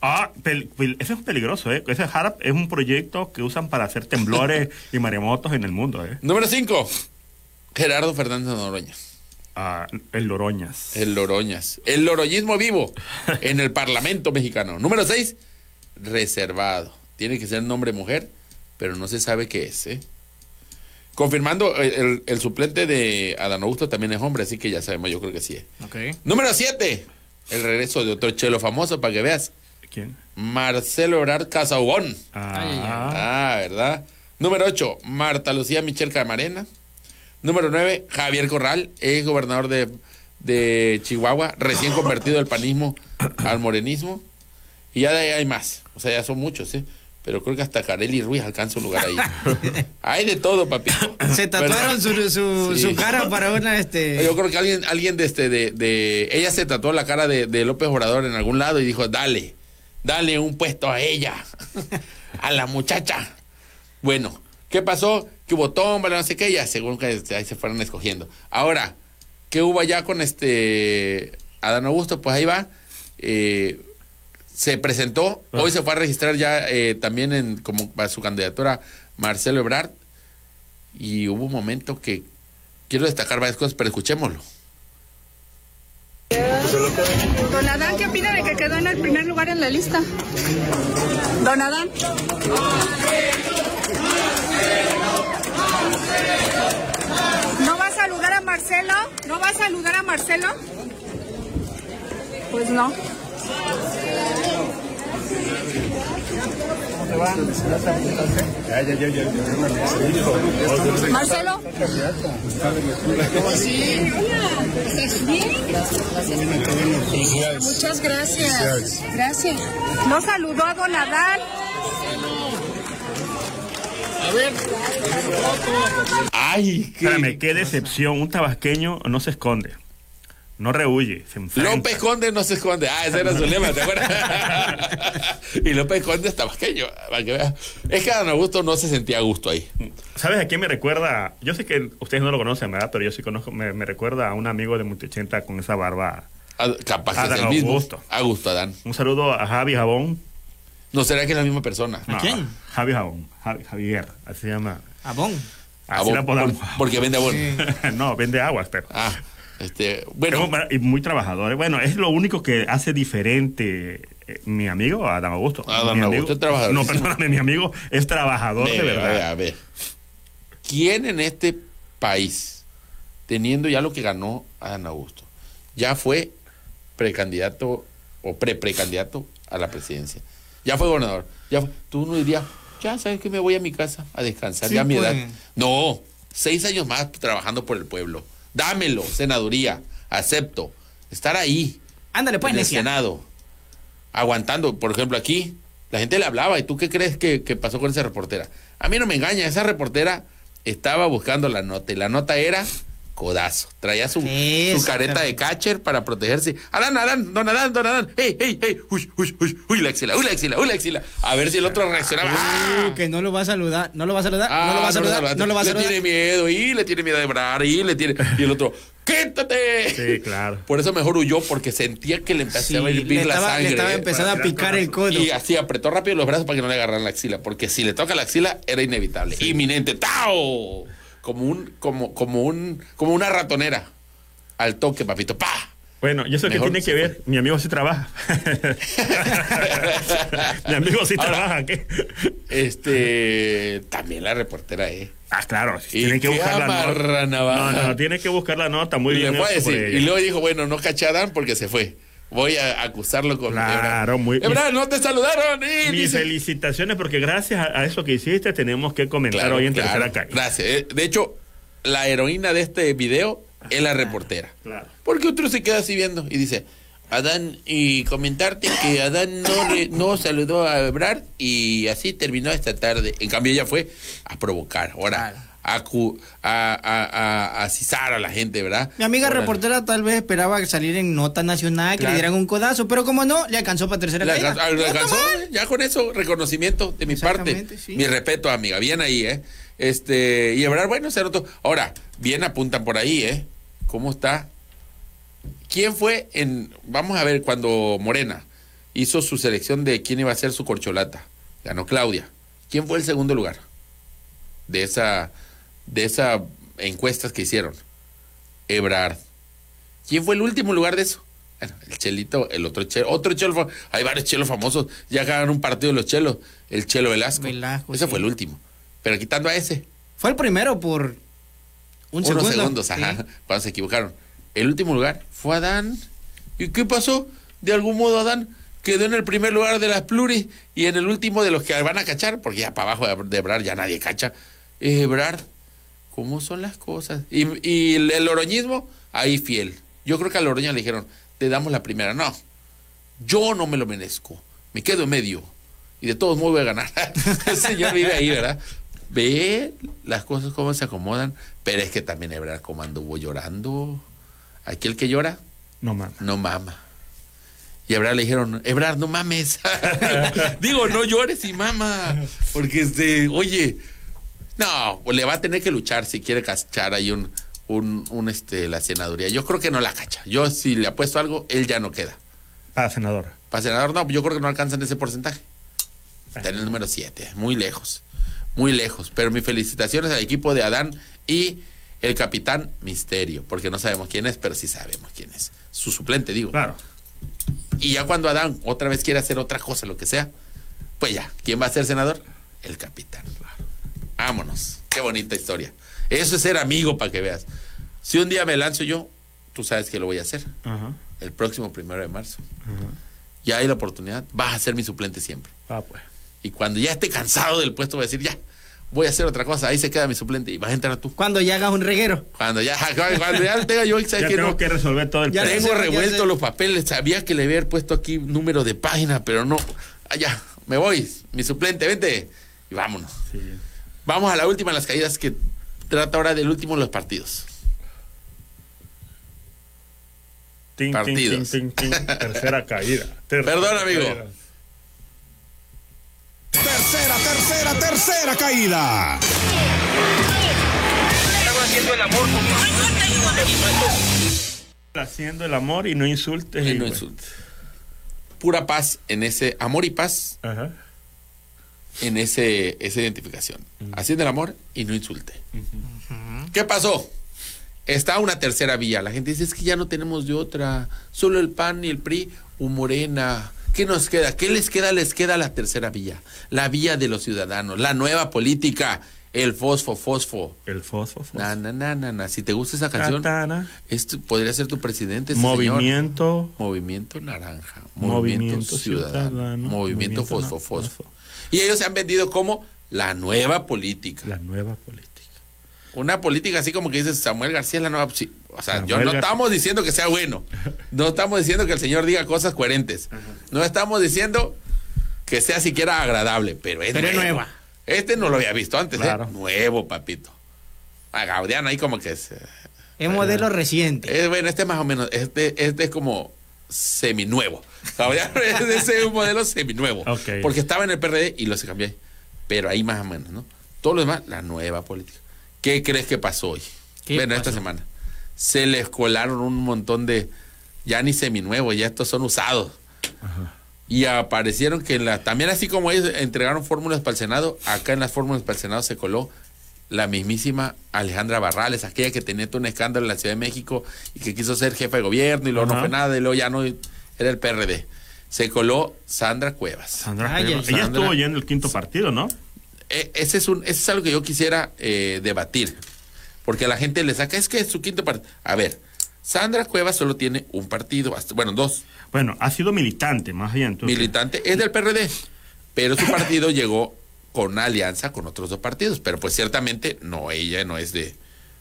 Ah, pel- pel- eso es peligroso, ¿eh? Ese HARP es un proyecto que usan para hacer temblores y maremotos en el mundo, ¿eh? Número cinco, Gerardo Fernández Noroña. Ah, el Loroñas. El Loroñas. El loroñismo vivo en el Parlamento mexicano. Número seis, reservado. Tiene que ser nombre mujer, pero no se sabe qué es, ¿eh? Confirmando, el, el- el suplente de Adán Augusto también es hombre, así que ya sabemos, yo creo que sí es. Ok. Número siete, el regreso de otro chelo famoso, para que veas. ¿Quién? Marcelo Ebrard Casaubón. Ah, Ah, ¿verdad? Número 8, Marta Lucía Michel Camarena. Número 9, Javier Corral, ex gobernador de, de Chihuahua, recién convertido del panismo al morenismo. Y ya de ahí hay más. O sea, ya son muchos, ¿eh? Pero creo que hasta Carelli Ruiz alcanza un lugar ahí. hay de todo, papito. Se tatuaron su, su, Sí. su cara para una este. Yo creo que alguien, alguien de este, de, de- ella se tatuó la cara de, de López Obrador en algún lado y dijo, dale, dale un puesto a ella, a la muchacha. Bueno, ¿qué pasó? Que hubo tómbola, no sé qué, ya según que este, ahí se fueron escogiendo. Ahora, ¿qué hubo allá con este Adán Augusto? Pues ahí va. eh, se presentó, hoy se fue a registrar ya eh, también en como para su candidatura Marcelo Ebrard y hubo un momento que quiero destacar varias cosas, pero escuchémoslo. Don Adán, ¿qué opina de que quedó en el primer lugar en la lista? Don Adán. ¿No va a saludar a Marcelo? ¿No va a saludar a Marcelo? Pues no. Marcelo. Sí, hola. ¿Estás bien? Muchas gracias. Gracias. No saludó a Don Adán. Ay, qué... Espérame, qué decepción. Un tabasqueño no se esconde. No rehuye, se enfrenta. López Conde no se esconde. Ah, ese era su lema, ¿te acuerdas? y López Conde es tabasqueño, para que veas. Es que Adán Augusto no se sentía a gusto ahí. ¿Sabes a quién me recuerda? Yo sé que ustedes no lo conocen, ¿verdad? Pero yo sí conozco, me, me recuerda a un amigo de Multichenta con esa barba. A- capaz que es Adán el mismo. Augusto. Augusto Adán. Un saludo a Javi Jabón. ¿No será que es la misma persona? No, quién? Javi Jabón. Javi- Javier, así se llama. Abón. Así Abón, la podamos. por- porque vende abón. no, vende aguas, pero. Ah, este, Es bueno, y muy trabajador. Bueno, es lo único que hace diferente eh, mi amigo Adán Augusto. Adán Mi Augusto amigo- es trabajador. No, perdóname, mi amigo es trabajador de ve, verdad. a ver. ¿quién en este país, teniendo ya lo que ganó Adán Augusto, ya fue precandidato o pre-precandidato a la presidencia? Ya fue gobernador. Ya fue- tú no dirías, ya sabes que me voy a mi casa a descansar, Sí, ya a mi pues. edad. No, seis años más trabajando por el pueblo. Dámelo, senaduría, acepto. Estar ahí. Ándale, pues, en el necia. Senado. Aguantando, por ejemplo, aquí, la gente le hablaba, ¿y tú qué crees que, que pasó con esa reportera? A mí no me engaña, esa reportera estaba buscando la nota, y la nota era codazo. Traía su, su careta de catcher para protegerse. Adán, Adán, don Adán, don Adán, hey, hey, hey, uy, uy, uy, uy, la axila, uy, la axila, uy, la axila. A ver si el otro reaccionaba. ¡Ah! Que no lo va a saludar, no lo va a saludar, Ah, no lo va a saludar, no lo va a Le saludar. tiene miedo y le tiene miedo de Ebrar y le tiene. Y el otro, ¡quítate! Sí, claro. Por eso mejor huyó, porque sentía que le empezaba Sí, a le hervir la sangre. le estaba ¿eh? empezando a picar el codo. Y así apretó rápido los brazos para que no le agarraran la axila, porque si le toca la axila era inevitable, inminente. ¡Tao! Como un, como, como un, como una ratonera. Al toque, papito. ¡Pa! Bueno, ¿y eso qué Mejor tiene que ver? Mi amigo sí trabaja. Mi amigo sí Ahora, trabaja, ¿qué? Este, también la reportera, ¿eh? Ah, claro, Y tiene que buscar la nota. navaja. No, no, tiene que buscar la nota, muy y bien. le fue a hecho por decir. ella. Y luego dijo, bueno, no Adán porque se fue. Voy a acusarlo con Claro, muy- Ebrard, no te saludaron. y Mis dice- felicitaciones porque gracias a, a eso que hiciste tenemos que comentar Claro, hoy en claro, tercera calle. Gracias. Eh, De hecho, la heroína de este video es la reportera. Claro. Porque otro se queda así viendo y dice, Adán, y comentarte que Adán no, le- no saludó a Ebrard y así terminó esta tarde. En cambio ella fue a provocar, ahora. A, a, a, a, a la gente, ¿verdad? Mi amiga reportera tal vez esperaba salir en nota nacional, que Claro. le dieran un codazo, pero como no, le alcanzó para tercera Le alcanzó, le ya con eso, reconocimiento de mi parte. Sí. Mi respeto, amiga. Bien ahí, ¿eh? Este, y Ebrard, bueno, se notó. Ahora, bien apuntan por ahí, ¿eh? ¿Cómo está? ¿Quién fue en. Vamos a ver, cuando Morena hizo su selección de quién iba a ser su corcholata? Ganó Claudia. ¿Quién fue el segundo lugar? De esa. De esa encuestas que hicieron. Ebrard. ¿Quién fue el último lugar de eso? Bueno, el Chelito, el otro Chelo, otro Chelo, hay varios Chelos famosos, ya ganaron un partido los Chelos, el Chelo Velasco. Velasco, ese sí. fue el último. Pero quitando a ese, Fue el primero por un unos segundo. segundos, Sí. ajá, cuando se equivocaron. El último lugar fue Adán. ¿Y qué pasó? De algún modo Adán quedó en el primer lugar de las pluris y en el último de los que van a cachar, porque ya para abajo de, Ebrard ya nadie cacha. Ebrard, ¿cómo son las cosas? Y, y el, el oroñismo, ahí fiel. Yo creo que al Oroña le dijeron, te damos la primera. No, yo no me lo merezco. Me quedo en medio. Y de todos modos voy a ganar. el señor vive ahí, ¿verdad? Ve las cosas cómo se acomodan. Pero es que también Ebrard como anduvo llorando. Aquel que llora, No mames. no mama. Y a Ebrard le dijeron, Ebrard, no mames. Digo, no llores y mama. Porque, este, oye, no, pues le va a tener que luchar si quiere cachar ahí un, un, un, este, la senaduría. Yo creo que no la cacha. Yo, si le apuesto algo, él ya no queda. Para senadora. Para senador, no, yo creo que no alcanzan ese porcentaje. Está en el número 7, muy lejos. Muy lejos. Pero mis felicitaciones al equipo de Adán y el capitán Misterio, porque no sabemos quién es, pero sí sabemos quién es. Su suplente, digo. Claro. Y ya cuando Adán otra vez quiere hacer otra cosa, lo que sea, pues ya, ¿quién va a ser senador? El capitán. Vámonos. Qué bonita historia. Eso es ser amigo para que veas. Si un día me lanzo yo, tú sabes que lo voy a hacer. Ajá. El próximo primero de marzo. Ya hay la oportunidad. Vas a ser mi suplente siempre. Ah, pues. Y cuando ya esté cansado del puesto, voy a decir, ya, voy a hacer otra cosa. Ahí se queda mi suplente y vas a entrar tú. Cuando ya hagas un reguero. Cuando ya, cuando ya tenga yo, ¿sabes Ya qué? tengo No, que resolver todo el Ya tengo ya revuelto los papeles. Sabía que le había puesto aquí número de página, pero no. Allá, me voy. Mi suplente, vente. Y vámonos. Sí. Vamos a la última de las caídas que trata ahora del último de los partidos. Tin, Partidos. tin, tin. Tercera caída. Tercera Perdón, amigo. caída. Tercera, tercera, tercera caída. Estaba haciendo el amor Haciendo el amor y no insultes. Y no bueno. insulte. Pura paz en ese amor y paz Ajá. En ese, esa identificación. Haciendo el amor y no insulte. ¿Qué pasó? Está una tercera vía. La gente dice, es que ya no tenemos de otra. Solo el PAN y el PRI o Morena. ¿Qué nos queda? ¿Qué les queda? Les queda la tercera vía. La vía de los ciudadanos. La nueva política. El fosfo, fosfo. El fosfo, fosfo. Na, na, na, na, na. Si te gusta esa canción, este podría ser tu presidente. este señor. Movimiento. Movimiento Naranja. Movimiento Movimiento, Ciudadano. Ciudadano, Movimiento, Movimiento Fosfo, Na- Fosfo. Y ellos se han vendido como la nueva política. La nueva política. Una política así como que dices Samuel García es la nueva. sí, o sea, yo no estamos diciendo que sea bueno. No estamos diciendo que el señor diga cosas coherentes. No estamos diciendo que sea siquiera agradable, pero es Pero nuevo. nueva. Este no lo había visto antes, ¿eh? Claro. Nuevo, papito. A Gaudiano ahí como que es. eh, Es modelo reciente. es, bueno, este más o menos, este, este es como seminuevo. Gaudiano es de ese modelo seminuevo. Ok. Porque estaba en el PRD y lo se cambió. Pero ahí más o menos, ¿no? Todo lo demás, la nueva política. ¿Qué crees que pasó hoy? ¿Qué bueno, esta semana. Se les colaron un montón de, ya ni seminuevos, ya estos son usados. Y aparecieron que en la, también así como ellos entregaron fórmulas para el Senado, acá en las fórmulas para el Senado se coló la mismísima Alejandra Barrales, aquella que tenía todo un escándalo en la Ciudad de México y que quiso ser jefa de gobierno y luego no Ajá. fue nada y luego ya no era el PRD. Se coló Sandra Cuevas. Sandra Ay, Cuevas. Ella Sandra. estuvo ya en el quinto partido, ¿no? E- ese es un ese es algo que yo quisiera eh, debatir porque a la gente le saca es que es su quinto partido a ver Sandra Cuevas solo tiene un partido hasta- bueno dos Bueno, ha sido militante, más bien. entonces. militante es del PRD pero su partido llegó con una alianza con otros dos partidos pero pues ciertamente no ella no es de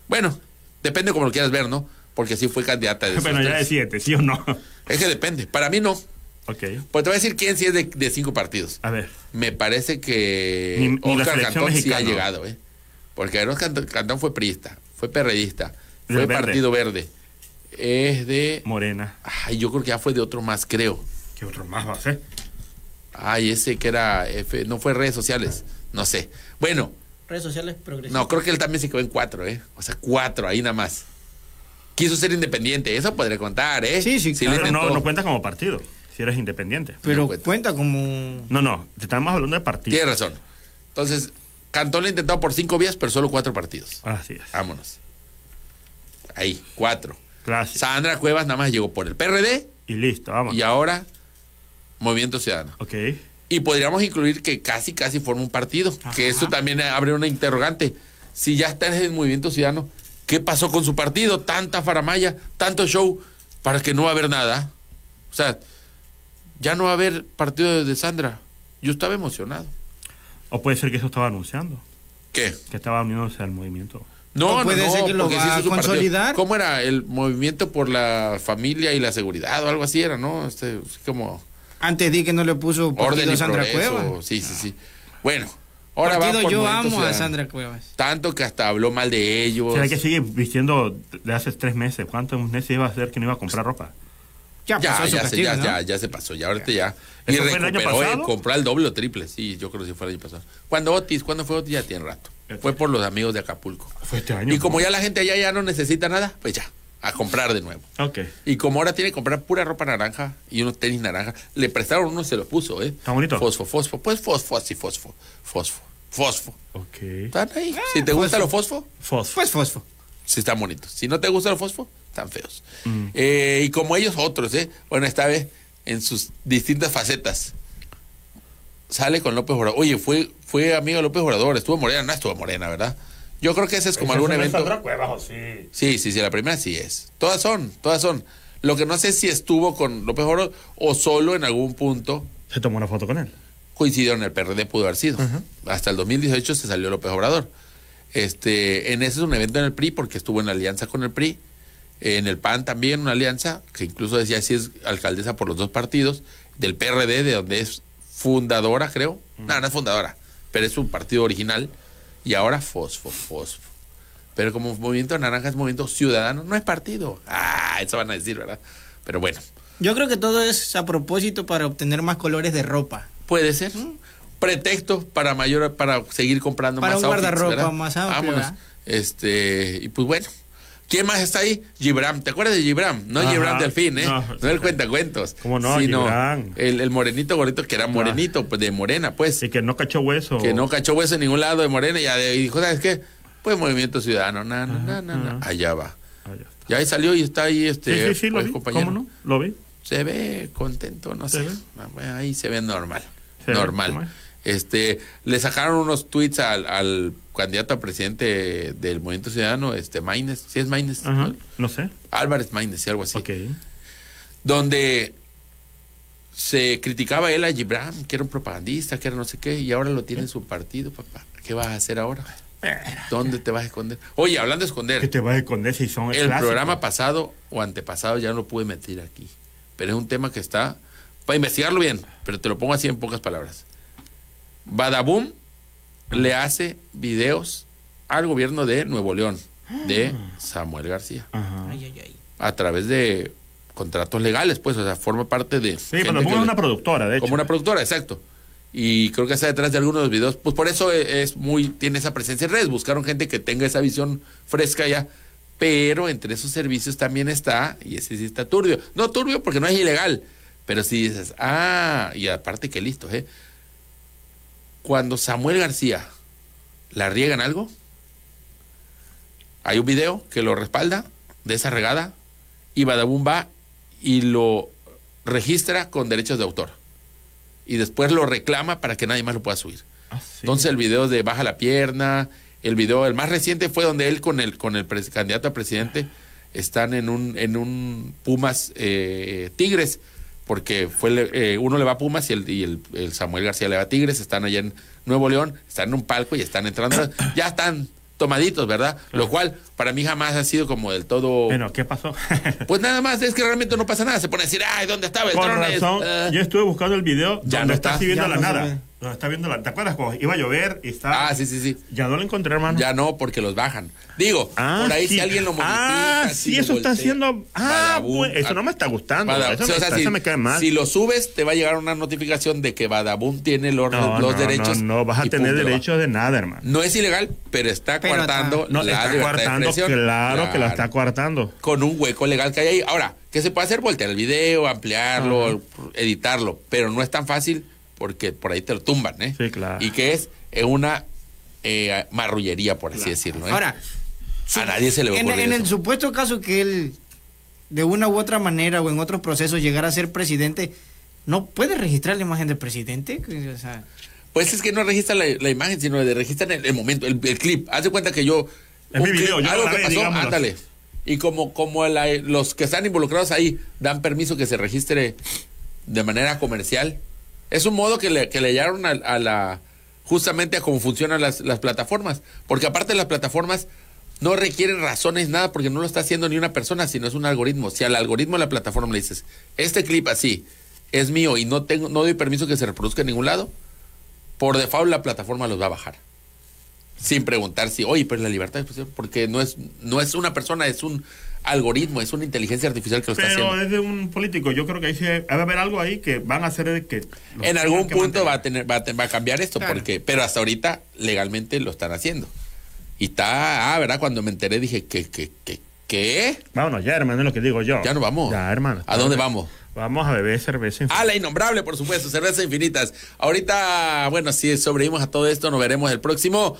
bueno depende como lo quieras ver no porque sí fue candidata de Bueno, ya de siete, ¿sí o no? Es que depende para mí no Ok. pues te voy a decir quién sí es de, de cinco partidos A ver. me parece que Ni- ni Oscar Cantón sí ha llegado, ¿eh? Porque Oscar Cantón- fue priista, fue perredista, fue Verde. Partido Verde. Es de. Morena. Ay, yo creo que ya fue de otro más, creo. ¿Qué otro más va a ser? Ay, ese que era. F- no fue redes sociales, no sé. Bueno, Redes sociales progresistas. no, creo que él también se quedó en cuatro, ¿eh? O sea, cuatro, ahí nada más. Quiso ser independiente, eso podría contar, ¿eh? Sí, sí, le Pero no, no cuenta como partido, si eres independiente. Pero No cuenta. cuenta como. No, no, te estamos hablando de partido. Tiene razón. Entonces, Cantón le ha intentado por cinco vías, pero solo cuatro partidos. Así es. Vámonos. Ahí, cuatro. Gracias. Sandra Cuevas nada más llegó por el PRD Y listo, vamos. y ahora Movimiento Ciudadano. Ok. Y podríamos incluir que casi, casi forma un partido, que eso también abre una interrogante. Si ya está en el Movimiento Ciudadano, ¿qué pasó con su partido? Tanta faramaya, tanto show, para que no va a haber nada. O sea, ya no va a haber partido de Sandra. Yo estaba emocionado. O puede ser que eso estaba anunciando, ¿Qué? que estaba uniéndose al movimiento. No, no, puede no, ser que lo porque va sí hizo a su partido. consolidar. ¿Cómo era? El movimiento por la familia y la seguridad o algo así era, ¿no? Este, como Antes di que no le puso orden y a Sandra progreso. Cuevas. Sí, sí, sí. Bueno, ahora Partido va por yo amo a. Sandra Cuevas. Tanto que hasta habló mal de ellos. ¿Será que sigue vistiendo de hace tres meses? ¿Cuántos meses iba a ser que no iba a comprar ropa? Ya Ya, pasó ya, se, castigo, ya, ¿no? ya, ya se pasó, ya ahorita ya. Y ¿Eso fue el año recuperó, eh, compró el doble o triple, sí, yo creo que sí fue el año pasado. Cuando Otis, ¿cuándo fue Otis? Ya tiene rato. Fue por los amigos de Acapulco. Fue este año. Y como ya la gente allá ya no necesita nada, pues ya, a comprar de nuevo. Ok. Y como ahora tiene que comprar pura ropa naranja y unos tenis naranja, le prestaron uno y se lo puso, ¿eh? Está bonito. Fosfo, fosfo, pues fosfo, así fosfo, fosfo, fosfo. Ok. Están ahí. si te gusta los fosfo, Fosfo. Pues fosfo. sí están bonitos. Si no te gusta los fosfo, están feos. Mm. Eh, y como ellos otros, ¿eh? Bueno, esta vez en sus distintas facetas. Sale con López Obrador. Oye, fue, fue amigo de López Obrador, estuvo Morena, no estuvo Morena, ¿verdad? Yo creo que ese es como algún evento. Cuevas o sí? Sí, sí, sí, la primera sí es. Todas son, todas son. Lo que no sé es si estuvo con López Obrador o solo en algún punto Se tomó una foto con él. coincidió en el PRD, pudo haber sido. Hasta el 2018 se salió López Obrador. Este, en ese es un evento en el PRI porque estuvo en alianza con el PRI. En el PAN también una alianza que incluso decía si es alcaldesa por los dos partidos. Del PRD, de donde es fundadora, creo. No, no es fundadora, pero es un partido original. Y ahora Fosfo, Fosfo. Pero como Movimiento Naranja es Movimiento Ciudadano, no es partido. Ah, eso van a decir, ¿verdad? Pero bueno, Yo creo que todo es a propósito para obtener más colores de ropa. Puede ser. Pretexto para mayor para seguir comprando Para más un outfits, guardarropa ¿verdad? más amplio, Vámonos. ¿verdad? Este, y pues bueno. ¿Quién más está ahí? Gibram. ¿Te acuerdas de Gibram? No Ajá. Gibram Delfín, ¿eh? No, No, el cuentacuentos. ¿Cómo no? Sino Gibran. el, el morenito gordito que era morenito, pues de morena, pues. Y que no cachó hueso. Que no cachó hueso en ningún lado de morena. Y dijo, ¿sabes qué? Pues Movimiento Ciudadano. Na, na, na. Allá va. Ah, ya ahí salió y está ahí Sí, este sí, sí, lo pues, vi. compañero. ¿Cómo no? Lo vi. Se ve contento, no ¿Se sé. ve? Ah, Ahí se ve normal. Se normal. Este, le sacaron unos tweets al, al candidato a presidente del Movimiento Ciudadano, este Maines, ¿sí es Maines? Ajá, ¿no? no sé. Álvarez Maínez, sí, algo así. Ok. Donde se criticaba él a Gibran, que era un propagandista, que era no sé qué, y ahora lo tiene en su partido, papá. ¿Qué vas a hacer ahora? ¿Dónde te vas a esconder? Oye, hablando de esconder, Que te vas a esconder si son el programa pasado o antepasado ya no lo pude meter aquí. Pero es un tema que está para investigarlo bien, pero te lo pongo así en pocas palabras. Badaboom le hace videos al gobierno de Nuevo León, de Samuel García, Ajá. a través de contratos legales, pues, o sea, forma parte de... Sí, pero le- una productora, de hecho. como una productora, exacto. Y creo que está detrás de algunos de los videos. Pues por eso e- es muy, tiene esa presencia en redes. Buscaron gente que tenga esa visión fresca ya. Pero entre esos servicios también está, y ese sí está turbio. No turbio porque no es ilegal. Pero si dices, ah, y aparte que listo, ¿eh? Cuando Samuel García la riega en algo, hay un video que lo respalda de esa regada y Badabun va y lo registra con derechos de autor. Y después lo reclama para que nadie más lo pueda subir. Ah, sí. Entonces el video de baja la pierna, el video, el más reciente fue donde él con el con el candidato a presidente están en un en un Pumas eh, Tigres porque fue le- eh, uno le va a Pumas y el, y el, el Samuel García le va a Tigres, están allá en Nuevo León, están en un palco y están entrando, ya están tomaditos, ¿verdad? Lo cual para mí jamás ha sido como del todo Bueno, ¿qué pasó? pues nada más, es que realmente no pasa nada. Se pone a decir, ay, ¿dónde estaba el Con razón, Eh, yo estuve buscando el video Ya donde no está, está. así viendo Ya la no se nada. ve. Donde está viendo la, ¿Te acuerdas cuando iba a llover y está? Ah, sí, sí, sí. Ya no lo encontré, hermano. Ya no, porque los bajan. Digo, Ah, por ahí sí. si alguien lo modifica. Ah, si sí, lo eso está haciendo. Ah, Badabun, pues, eso ah, no me está gustando. Bada- eso, o sea, me, si, eso me cae mal. si lo subes, te va a llegar una notificación de que Badabun tiene los, no, los no, derechos. No, no, vas a tener pum, te va. derechos de nada, hermano. No es ilegal, pero está Pero coartando No, la está coartando, claro, que la está coartando. Con un hueco legal que hay ahí. Ahora, ¿qué se puede hacer? Voltear el video, ampliarlo, editarlo. Pero no es tan fácil porque por ahí te lo tumban, ¿eh? Sí, claro. Y que es eh, una eh, marrullería, por así decirlo. ¿eh? Ahora, a nadie se le en, ocurre en el eso. supuesto caso que él, de una u otra manera o en otros procesos, llegara a ser presidente, ¿no puede registrar la imagen del presidente? O sea, Pues es que no registran la, la imagen, sino de registran el, el momento, el, el clip. Haz de cuenta que yo. Es mi video, yo lo algo que pasó, digámoslo. ándale. Y como, como la- los que están involucrados ahí dan permiso que se registre de manera comercial, es un modo que le, que le hallaron a, a la. justamente a cómo funcionan las, las plataformas. Porque aparte las plataformas no requieren razones, nada, porque no lo está haciendo ni una persona, sino es un algoritmo. Si al algoritmo de la plataforma le dices, este clip así es mío y no tengo, no doy permiso que se reproduzca en ningún lado, por default la plataforma los va a bajar. Sin preguntar si, oye, pero la libertad de expresión, porque no es, no es una persona, es un algoritmo, es una inteligencia artificial que lo está Pero haciendo. es de un político. Yo creo que ahí sí va a haber algo ahí que van a hacer de que. En algún que punto mantener. va a tener, va a, va a cambiar esto, Claro. porque, pero hasta ahorita legalmente lo están haciendo. Y está, ah, ¿verdad? Cuando me enteré dije, ¿qué, qué, qué, qué? Vámonos ya, hermano, es lo que digo yo. Ya no vamos. Ya, hermano. ¿A dónde vamos? Vamos a beber cerveza. A la innombrable, por supuesto, cerveza infinitas. Ahorita, bueno, si sobrevivimos a todo esto, nos veremos el próximo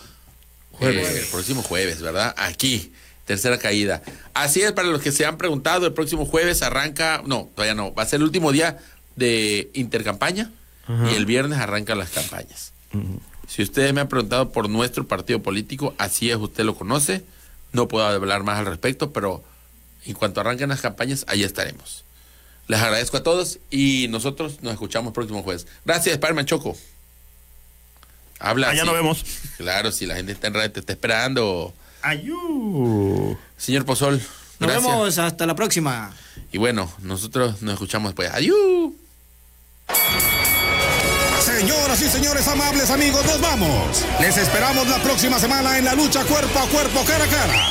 Jueves. eh, el próximo jueves, ¿verdad? Aquí, tercera caída. Así es, para los que se han preguntado, el próximo jueves arranca, no, todavía no, va a ser el último día de intercampaña Ajá. y el viernes arrancan las campañas. Si ustedes me han preguntado por nuestro partido político, así es, usted lo conoce, no puedo hablar más al respecto, pero en cuanto arranquen las campañas, ahí estaremos. Les agradezco a todos y nosotros nos escuchamos el próximo jueves. Gracias, Spiderman Choco. Habla. Allá nos vemos. Claro, si la gente está en radio, te está esperando. Ayú. Señor Pozol, nos gracias. vemos hasta la próxima. Y bueno, nosotros nos escuchamos después. Adiós. Señoras y señores amables amigos, nos vamos. Les esperamos la próxima semana en la lucha cuerpo a cuerpo, cara a cara.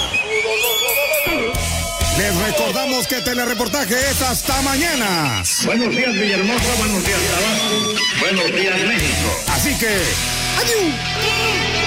Les recordamos que telereportaje es hasta mañana. Buenos días, Villahermosa. Buenos días, Tabasco. Buenos días, México. Así que, adiós.